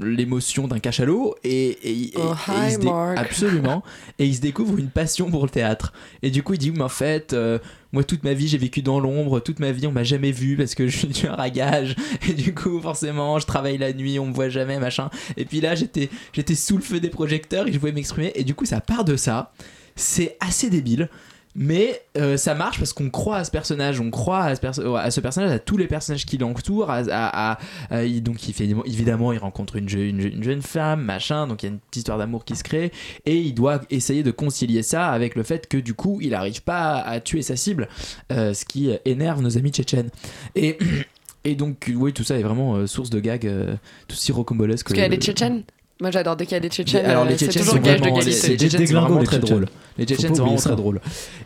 l'émotion d'un cachalot et, Oh, et hi, Mark. absolument. Et il se découvre une passion pour le théâtre. Et du coup il dit mais en fait euh, moi toute ma vie j'ai vécu dans l'ombre. Toute ma vie on m'a jamais vu parce que je suis tueur à gage et du coup forcément je travaille la nuit on me voit jamais machin. Et puis là j'étais j'étais sous le feu des projecteurs et je pouvais m'exprimer. Et du coup ça part de ça. C'est assez débile mais euh, ça marche parce qu'on croit à ce personnage, on croit à ce, perso- à ce personnage, à tous les personnages qui l'entourent. À, à- à- à- il- donc il fait évidemment, il rencontre une, je- une je- une jeune femme, machin. Donc il y a une petite histoire d'amour qui se crée et il doit essayer de concilier ça avec le fait que du coup il n'arrive pas à tuer sa cible, euh, ce qui énerve nos amis tchétchènes. Et et donc oui, tout ça est vraiment euh, source de gags, euh, tout si rocambolesque. Parce a des Tchétchènes? Moi j'adore dès qu'il y a des Tchétchènes. Alors euh, les c'est Tchétchènes sont gage de les, qualité. les Tchétchènes sont vraiment les très drôles. Les Tchétchènes sont vraiment très drôles.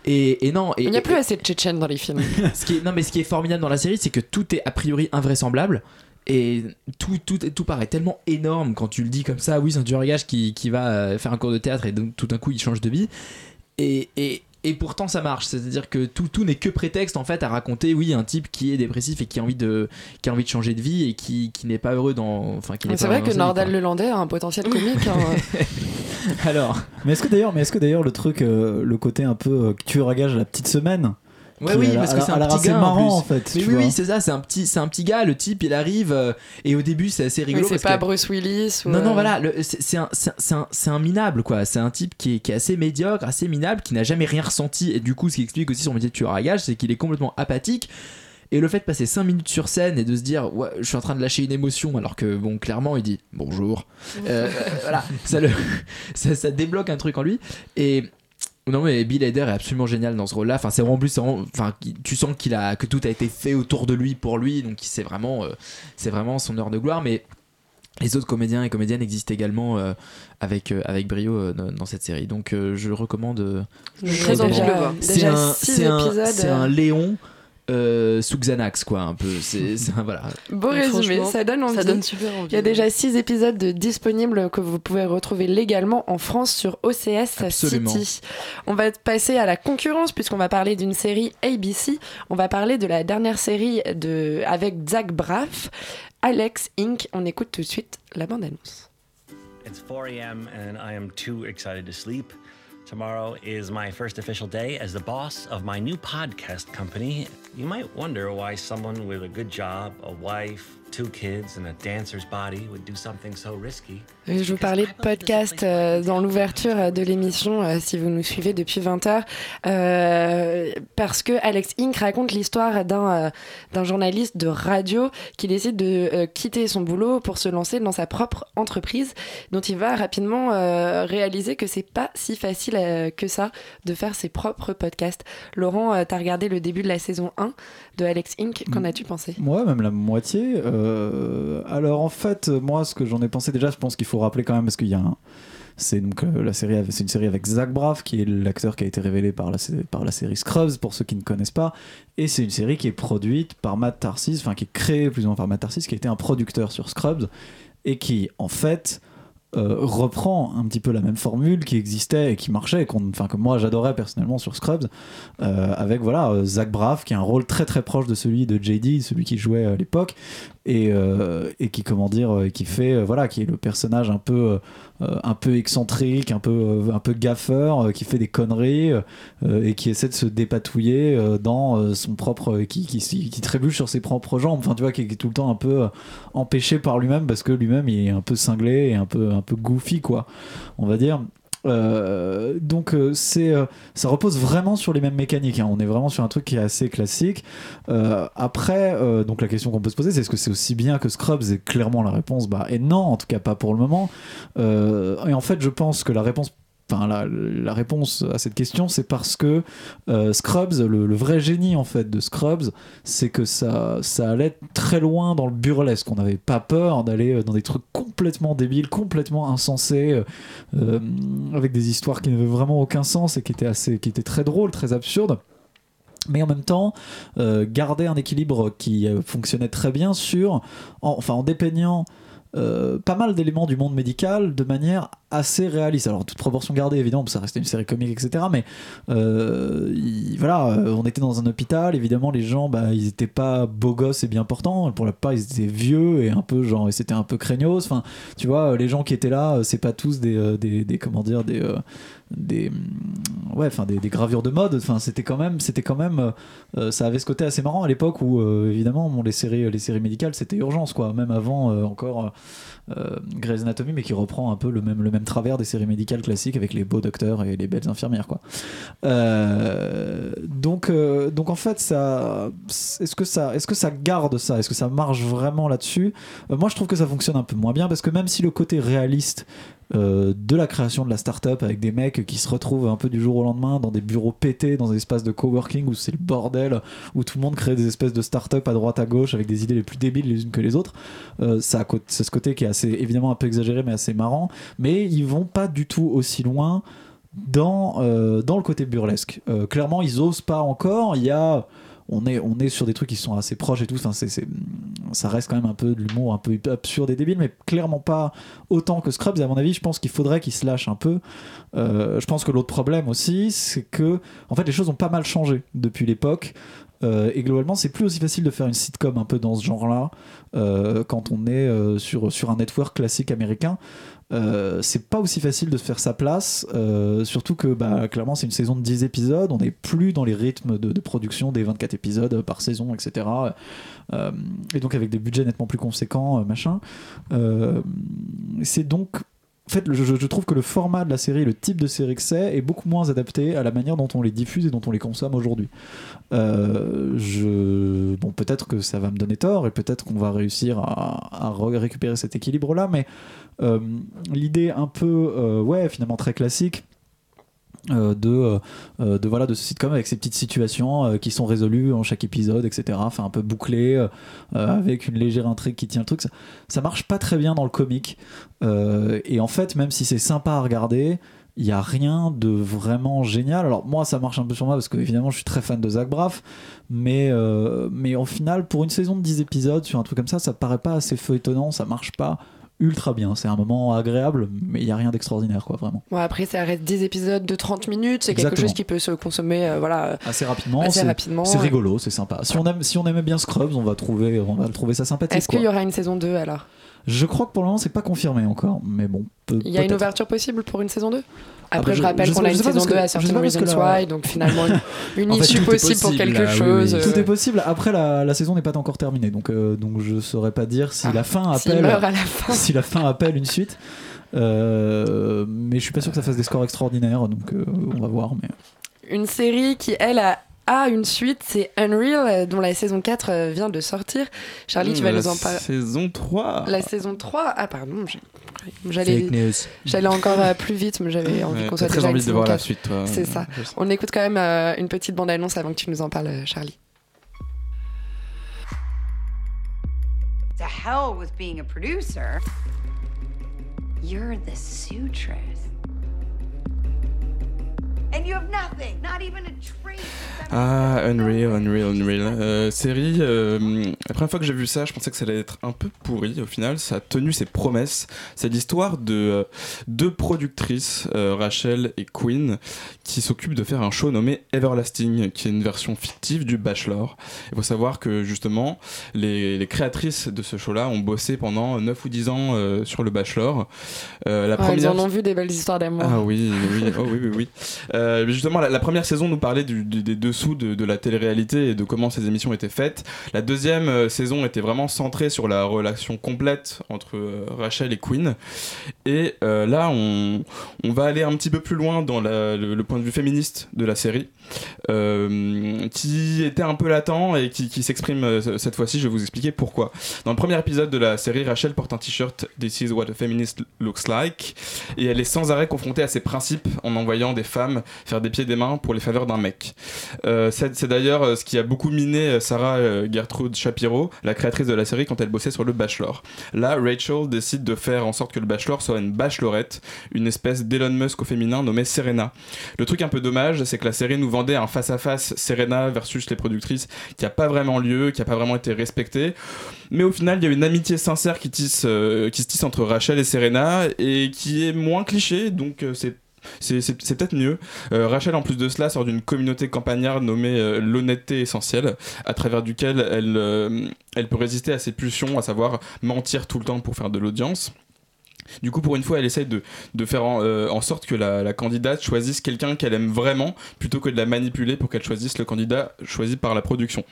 Et, et non, et, Il n'y a et- plus assez de Tchétchènes dans les films. ce qui est, non mais ce qui est formidable dans la série c'est que tout est a priori invraisemblable et tout, tout, tout paraît tellement énorme quand tu le dis comme ça oui c'est un gages qui, qui va euh, faire un cours de théâtre et donc tout d'un coup il change de vie et, et, et pourtant ça marche c'est à dire que tout, tout n'est que prétexte en fait à raconter oui un type qui est dépressif et qui a envie de, qui a envie de changer de vie et qui, qui n'est pas heureux dans enfin qui n'est C'est pas vrai que Nordal Lelandais a un potentiel comique. hein. alors Mais est-ce que d'ailleurs, mais est-ce que d'ailleurs le truc, euh, le côté un peu euh, tueur à gage à la petite semaine Ouais, oui, parce que a- c'est un petit gars marrant en, fait. Mais oui, oui, c'est ça, c'est un petit, c'est un petit gars. Le type, il arrive euh, et au début, c'est assez rigolo. c'est parce pas que- Bruce Willis. Ou Non, non, euh, voilà, le- c'est c'est un, c'est un- c'est c'est minable, quoi. C'est un type qui est, qui est assez médiocre, assez minable, qui n'a jamais rien ressenti. Et du coup, ce qui explique aussi son métier de tueur à gages, c'est qu'il est complètement apathique. Et le fait de passer 5 minutes sur scène et de se dire, ouais, je suis en train de lâcher une émotion, alors que, bon, clairement, il dit bonjour. Euh, voilà, ça, le, ça, ça débloque un truc en lui. Et. Non mais Bill Hader est absolument génial dans ce rôle-là. Enfin c'est vraiment en plus, enfin tu sens qu'il a que tout a été fait autour de lui pour lui, donc c'est vraiment, euh, c'est vraiment son heure de gloire. Mais les autres comédiens et comédiennes existent également euh, avec, euh, avec brio euh, dans, cette série. Donc euh, je recommande. euh, J'ai très envie de le voir. C'est un, six c'est un- épisodes. c'est un Léon euh, sous Xanax quoi, un peu. C'est voilà. Beau Mais résumé, ça donne envie. ça donne super envie. Il y a déjà 6 épisodes de disponibles que vous pouvez retrouver légalement en France sur OCS Absolument. City. On va passer à la concurrence puisqu'on va parler d'une série ABC. On va parler de la dernière série de, avec Zach Braff, Alex Inc. On écoute tout de suite la bande-annonce. It's 4 a.m. and I am too excited to sleep. Tomorrow is my first official day as the boss of my new podcast company. You might wonder why someone with a good job, a wife, two kids, and a dancer's body would do something so risky. Je vous parlais de podcast euh, dans l'ouverture de l'émission, euh, si vous nous suivez depuis 20h, euh, parce que Alex Inc. raconte l'histoire d'un euh, d'un journaliste de radio qui décide de euh, quitter son boulot pour se lancer dans sa propre entreprise, dont il va rapidement euh, réaliser que c'est pas si facile euh, que ça de faire ses propres podcasts. Laurent, euh, t'as regardé le début de la saison 1 de Alex Inc. Qu'en as-tu pensé? Ouais, même la moitié. Euh, alors en fait, moi, ce que j'en ai pensé déjà, je pense qu'il faut rappeler quand même parce qu'il y a un. C'est donc euh, la série, une série avec Zach Braff qui est l'acteur qui a été révélé par la, sé- par la série Scrubs pour ceux qui ne connaissent pas, et c'est une série qui est produite par Matt Tarsis, enfin qui est créée plus ou moins par Matt Tarsis, qui a été un producteur sur Scrubs et qui en fait euh, reprend un petit peu la même formule qui existait et qui marchait, enfin que moi j'adorais personnellement sur Scrubs, euh, avec voilà euh, Zach Braff qui a un rôle très très proche de celui de JD, celui qui jouait à l'époque, et, et qui comment dire, qui fait voilà, qui est le personnage un peu un peu excentrique, un peu euh, un peu gaffeur, euh, qui fait des conneries euh, et qui essaie de se dépatouiller euh, dans euh, son propre, qui, qui, qui trébuche sur ses propres jambes, enfin tu vois, qui est tout le temps un peu euh, empêché par lui-même parce que lui-même il est un peu cinglé et un peu un peu goofy quoi, on va dire. Euh, donc euh, c'est euh, ça repose vraiment sur les mêmes mécaniques. hein. On est vraiment sur un truc qui est assez classique. Après, donc la question qu'on peut se poser, c'est est-ce que c'est aussi bien que Scrubs? Et clairement la réponse, bah, est non. En tout cas, pas pour le moment. Et en fait, je pense que la réponse La, réponse à cette question, c'est parce que euh, Scrubs, le, vrai génie en fait de Scrubs, c'est que ça, allait très loin dans le burlesque. On n'avait pas peur d'aller euh, dans des trucs complètement débiles, complètement insensés, euh, avec des histoires qui n'avaient vraiment aucun sens et qui étaient assez, qui étaient très drôles, très absurdes mais en même temps garder un équilibre qui fonctionnait très bien sur en- enfin en dépeignant euh, pas mal d'éléments du monde médical de manière assez réaliste. Alors, toute proportion gardée, évidemment, ça restait une série comique, etc. Mais euh, il- voilà, euh, on était dans un hôpital, évidemment, les gens, bah, ils étaient pas beaux gosses et bien portants. Pour la plupart, ils étaient vieux et un peu, genre, et c'était un peu craignos. Enfin, tu vois, les gens qui étaient là, c'est pas tous des, des- comment dire, des. Des hum, ouais enfin des, gravures de mode. Enfin c'était quand même c'était quand même euh, euh, ça avait ce côté assez marrant à l'époque où euh, évidemment bon, les séries les séries médicales c'était urgence quoi. Même avant encore Grey's Anatomy mais qui reprend un peu le même le même travers des séries médicales classiques avec les beaux docteurs et les belles infirmières quoi. Donc donc en fait ça est-ce que ça est-ce que ça garde ça? Est-ce que ça marche vraiment là-dessus? Moi je trouve que ça fonctionne un peu moins bien parce que même si le côté réaliste euh, de la création de la start-up avec des mecs qui se retrouvent un peu du jour au lendemain dans des bureaux pétés, dans des espaces de coworking où c'est le bordel, où tout le monde crée des espèces de start-up à droite à gauche avec des idées les plus débiles les unes que les autres. Euh, ça c'est ce côté qui est assez évidemment un peu exagéré mais assez marrant. Mais ils vont pas du tout aussi loin dans, euh, dans le côté burlesque. Clairement, ils osent pas encore. Il y a on est, sur des trucs qui sont assez proches et tout. Enfin, ça reste quand même un peu de l'humour un peu absurde et débile, mais clairement pas autant que Scrubs. À mon avis, je pense qu'il faudrait qu'ils se lâchent un peu. Euh, je pense que l'autre problème aussi, c'est que en fait, les choses ont pas mal changé depuis l'époque. Euh, et globalement, c'est plus aussi facile de faire une sitcom un peu dans ce genre-là euh, quand on est sur un network classique américain. Euh, c'est pas aussi facile de se faire sa place, euh, surtout que bah, clairement c'est une saison de 10 épisodes, on n'est plus dans les rythmes de, production des 24 épisodes par saison, etc. Euh, et donc avec des budgets nettement plus conséquents, euh, machin. Euh, c'est donc en fait, je, trouve que le format de la série, le type de série que c'est, est beaucoup moins adapté à la manière dont on les diffuse et dont on les consomme aujourd'hui. Euh, je... Bon, peut-être que ça va me donner tort et peut-être qu'on va réussir à, à re- récupérer cet équilibre-là, mais euh, l'idée un peu, euh, ouais, finalement très classique. Euh, de, euh, de voilà de ce sitcom avec ces petites situations euh, qui sont résolues en chaque épisode etc enfin un peu bouclé euh, euh, avec une légère intrigue qui tient le truc. Ça, marche pas très bien dans le comique Euh, et en fait même si c'est sympa à regarder il y a rien de vraiment génial. Alors moi ça marche un peu sur moi parce que évidemment je suis très fan de Zach Braff mais euh, mais au final pour une saison de 10 épisodes sur un truc comme ça ça paraît pas assez feuilletonnant ça marche pas ultra bien. C'est un moment agréable mais il y a rien d'extraordinaire quoi vraiment. Bon, après, ça reste 10 épisodes de 30 minutes. C'est quelque chose qui peut se consommer euh, voilà, assez rapidement assez c'est- rapidement. c'est rigolo c'est sympa. Si on aime si on aimait bien Scrubs on va trouver on va trouver ça sympathique Est-ce qu'il y aura une saison 2 alors? Je crois que pour le moment c'est pas confirmé encore mais bon Il y a une ouverture possible pour une saison 2 Ah Après, bah, je, je- rappelle je sais qu'on a une saison parce 2 à que- je sais Certain pas parce que Reasons la- Why, donc finalement une, une En fait, issue possible, pour quelque là, chose. oui, oui. Tout est possible. Après, la, la saison n'est pas encore terminée, donc, euh, donc je saurais pas dire si Ah, la fin s'il appelle. la fin. si la fin appelle une suite. Euh, mais je suis pas sûr que ça fasse des scores extraordinaires, donc euh, on va voir. Mais Une série qui, elle, a, a une suite, c'est Unreal, euh, dont la saison 4 euh, vient de sortir. Charlie, tu vas la nous en parler. Saison 3. La saison 3 Ah, pardon, j'allais j'allais encore euh, plus vite, mais j'avais envie Ouais, qu'on soit très déjà envie de voir la 4. suite, toi. C'est ça. On écoute quand même euh, une petite bande-annonce avant que tu nous en parles, Charlie. To hell with being a producer. You're the sutress. Ah, Unreal, Unreal, Unreal. Euh, série, euh, la première fois que j'ai vu ça, je pensais que ça allait être un peu pourri. Au final, ça a tenu ses promesses. C'est l'histoire de euh, deux productrices, euh, Rachel et Queen, qui s'occupent de faire un show nommé Everlasting, qui est une version fictive du Bachelor. Il faut savoir que justement, les, les créatrices de ce show-là ont bossé pendant 9 ou 10 ans euh, sur le Bachelor. Euh, la Ouais, Ils en ont vu des belles histoires d'amour. Ah oui, oui, oh oui, oui, oui. Euh, justement, la, première saison nous parlait des dessous de, la télé-réalité et de comment ces émissions étaient faites. La deuxième euh, saison était vraiment centrée sur la relation complète entre euh, Rachel et Quinn. Et là, on, va aller un petit peu plus loin dans le, point de vue féministe de la série, qui était un peu latent et qui, s'exprime cette fois-ci. Je vais vous expliquer pourquoi. Dans le premier épisode de la série, Rachel porte un t-shirt This is what a feminist looks like, et elle est sans arrêt confrontée à ses principes en envoyant des femmes faire des pieds et des mains pour les faveurs d'un mec. Euh, c'est d'ailleurs euh, ce qui a beaucoup miné euh, Sarah Gertrude Shapiro, la créatrice de la série, quand elle bossait sur le Bachelor. Là, Rachel décide de faire en sorte que le Bachelor soit une bachelorette, une espèce d'Elon Musk au féminin nommée Serena. Le truc un peu dommage, c'est que la série nous vendait un face-à-face Serena versus les productrices qui a pas vraiment lieu, qui a pas vraiment été respecté. Mais au final, il y a une amitié sincère qui, tisse, qui se tisse entre Rachel et Serena et qui est moins cliché, donc c'est c'est peut-être mieux. Euh, Rachel, en plus de cela, sort d'une communauté campagnarde nommée euh, l'honnêteté essentielle, à travers duquel euh, elle peut résister à ses pulsions, à savoir mentir tout le temps pour faire de l'audience. Du coup, pour une fois, elle essaye de, de faire en, euh, en sorte que la, la candidate choisisse quelqu'un qu'elle aime vraiment, plutôt que de la manipuler pour qu'elle choisisse le candidat choisi par la production.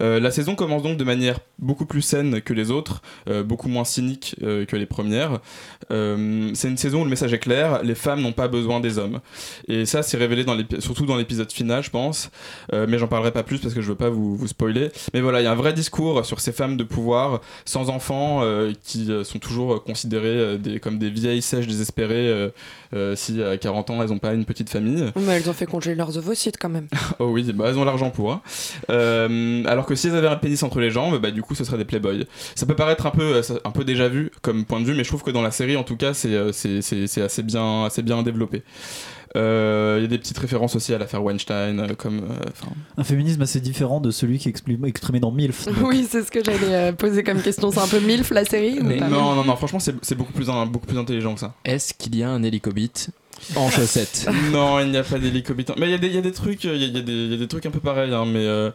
Euh, la saison commence donc de manière beaucoup plus saine que les autres, euh, beaucoup moins cynique que les premières. C'est une saison où le message est clair, les femmes n'ont pas besoin des hommes. Et ça, c'est révélé dans surtout dans l'épisode final, je pense. Mais j'en parlerai pas plus parce que je veux pas vous, vous spoiler. Mais voilà, il y a un vrai discours sur ces femmes de pouvoir, sans enfants, qui sont toujours considérées des, comme des vieilles sèches désespérées euh, euh, si à 40 ans elles n'ont pas une petite famille. Mais elles ont fait congeler leurs ovocytes quand même. Oh oui, bah, elles ont l'argent pour. hein. Euh, alors que si elles avaient un pénis entre les jambes, bah du coup ce serait des playboys. Ça peut paraître un peu, un peu déjà vu comme point de vue, mais je trouve que dans la série en tout cas c'est assez bien, assez bien développé. Euh, Il y a des petites références aussi à l'affaire Weinstein, euh, comme. euh, Un féminisme assez différent de celui qui est exprimé, exprimé dans MILF. donc. Oui, c'est ce que j'allais euh, poser comme question. C'est un peu MILF la série non, non, non, franchement c'est beaucoup plus, un- beaucoup plus intelligent que ça. Est-ce qu'il y a un hélicobite en chaussettes? Non, il n'y a pas d'hélicobitant. Mais il y, a des- il y a des trucs, il y a des trucs un peu pareils, hein, mais.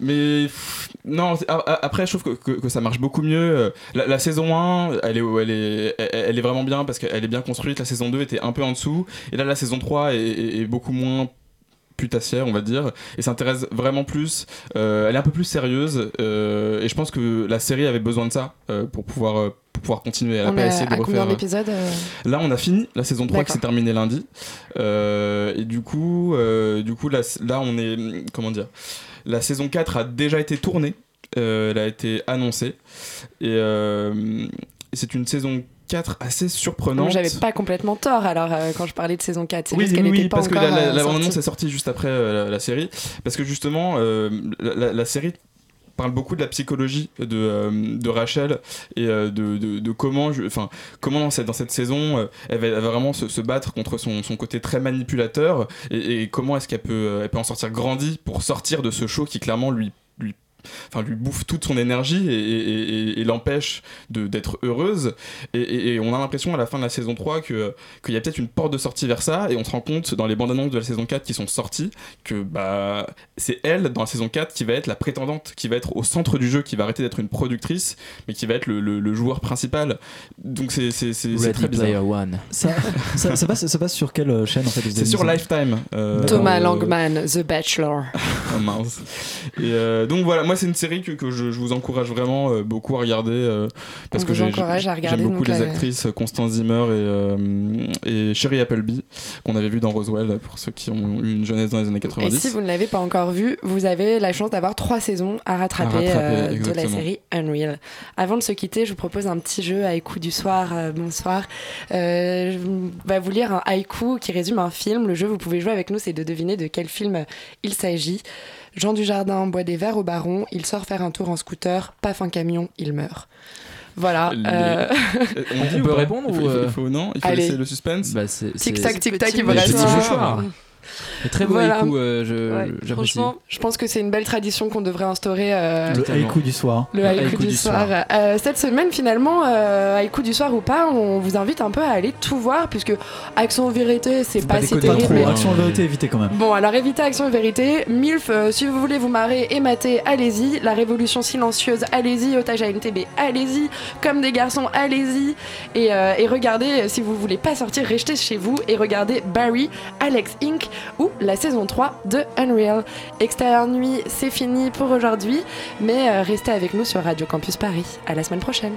Mais pff, non, a- a- après je trouve que, que- que ça marche beaucoup mieux. Euh, La, la saison 1, elle est, elle, est, elle, elle est vraiment bien parce qu'elle est bien construite. La saison 2 était un peu en dessous. Et là, la saison 3 est, est- est beaucoup moins putassière, on va dire, et s'intéresse vraiment plus. euh, elle est un peu plus sérieuse, euh, et je pense que la série avait besoin de ça euh, pour pouvoir. pour pouvoir continuer. Elle a On pas est essayé de refaire. d'épisodes euh Là, on a fini la saison 3 qui s'est terminée lundi. Euh, et du coup, euh, du coup là, là, on est. Comment dire La saison 4 a déjà été tournée. Euh, elle a été annoncée. Et, euh, c'est une saison 4 assez surprenante. J'avais pas complètement tort alors euh, quand je parlais de saison 4. C'est Oui, qu'elle oui, oui, pas parce que la, la, la sortie. bande-annonce est sortie juste après la, la série. Parce que justement, la série parle beaucoup de la psychologie de, euh, Rachel et euh, de, comment, comment dans cette, saison, euh, elle, va, vraiment se, battre contre son, côté très manipulateur et, comment est-ce qu'elle peut, peut en sortir grandie pour sortir de ce show qui clairement lui Enfin, lui bouffe toute son énergie et, et- et- et l'empêche de- d'être heureuse. Et, et- et on a l'impression à la fin de la saison 3 que- qu'il y a peut-être une porte de sortie vers ça. Et on se rend compte dans les bandes annonces de la saison 4 qui sont sorties que bah, c'est elle, dans la saison 4, qui va être la prétendante, qui va être au centre du jeu, qui va arrêter d'être une productrice, mais qui va être le, le- le joueur principal. Donc c'est très bizarre. Player One. Ça, ça, ça passe, ça passe sur quelle chaîne en fait C'est sur Lifetime. euh, Thomas euh, Langman, The Bachelor. Oh, mince. Et euh, donc voilà, moi c'est une série que, que je, je vous encourage vraiment euh, beaucoup à regarder euh, parce On que j'aime beaucoup les la- actrices Constance Zimmer et, euh, et Sherry Appleby qu'on avait vu dans Roswell pour ceux qui ont eu une jeunesse dans les années Et 90. si vous ne l'avez pas encore vu, vous avez la chance d'avoir trois saisons à rattraper, À rattraper, euh, de la série Unreal. Avant de se quitter, je vous propose un petit jeu haïku du soir. euh, bonsoir. Euh, je vais vous lire un haïku qui résume un film. Le jeu, vous pouvez jouer avec nous, c'est de deviner de quel film il s'agit. Jean Dujardin boit des verres au baron, il sort faire un tour en scooter, paf un camion, il meurt. Voilà. Les- euh, On, dit On ou peut répondre il faut, ou, il faut- euh, il faut- non? Il faut Allez. laisser le suspense Bah, Tic tac tic tac, il mouchoir. reste Très beau Voilà. haïku, euh, je- Ouais, franchement, Je pense que c'est une belle tradition qu'on devrait instaurer. euh, Le haïku du soir. Le haïku, du, soir. Euh, cette semaine, finalement, euh, haïku du soir ou pas, on vous invite un peu à aller tout voir, puisque Action Vérité, c'est pas, si Pas terrible. trop, mais- action vérité, évitez quand même. Bon, alors évitez Action Vérité. MILF, euh, si vous voulez vous marrer et mater, allez-y. La Révolution Silencieuse, allez-y. Otage à NTB, allez-y. Comme des garçons, allez-y. Et, euh, et regardez, si vous voulez pas sortir, restez chez vous et regardez Barry, Alex Inc. ou la saison 3 de Unreal. Extérieur Nuit, c'est fini pour aujourd'hui, mais euh, restez avec nous sur Radio Campus Paris. À la semaine prochaine.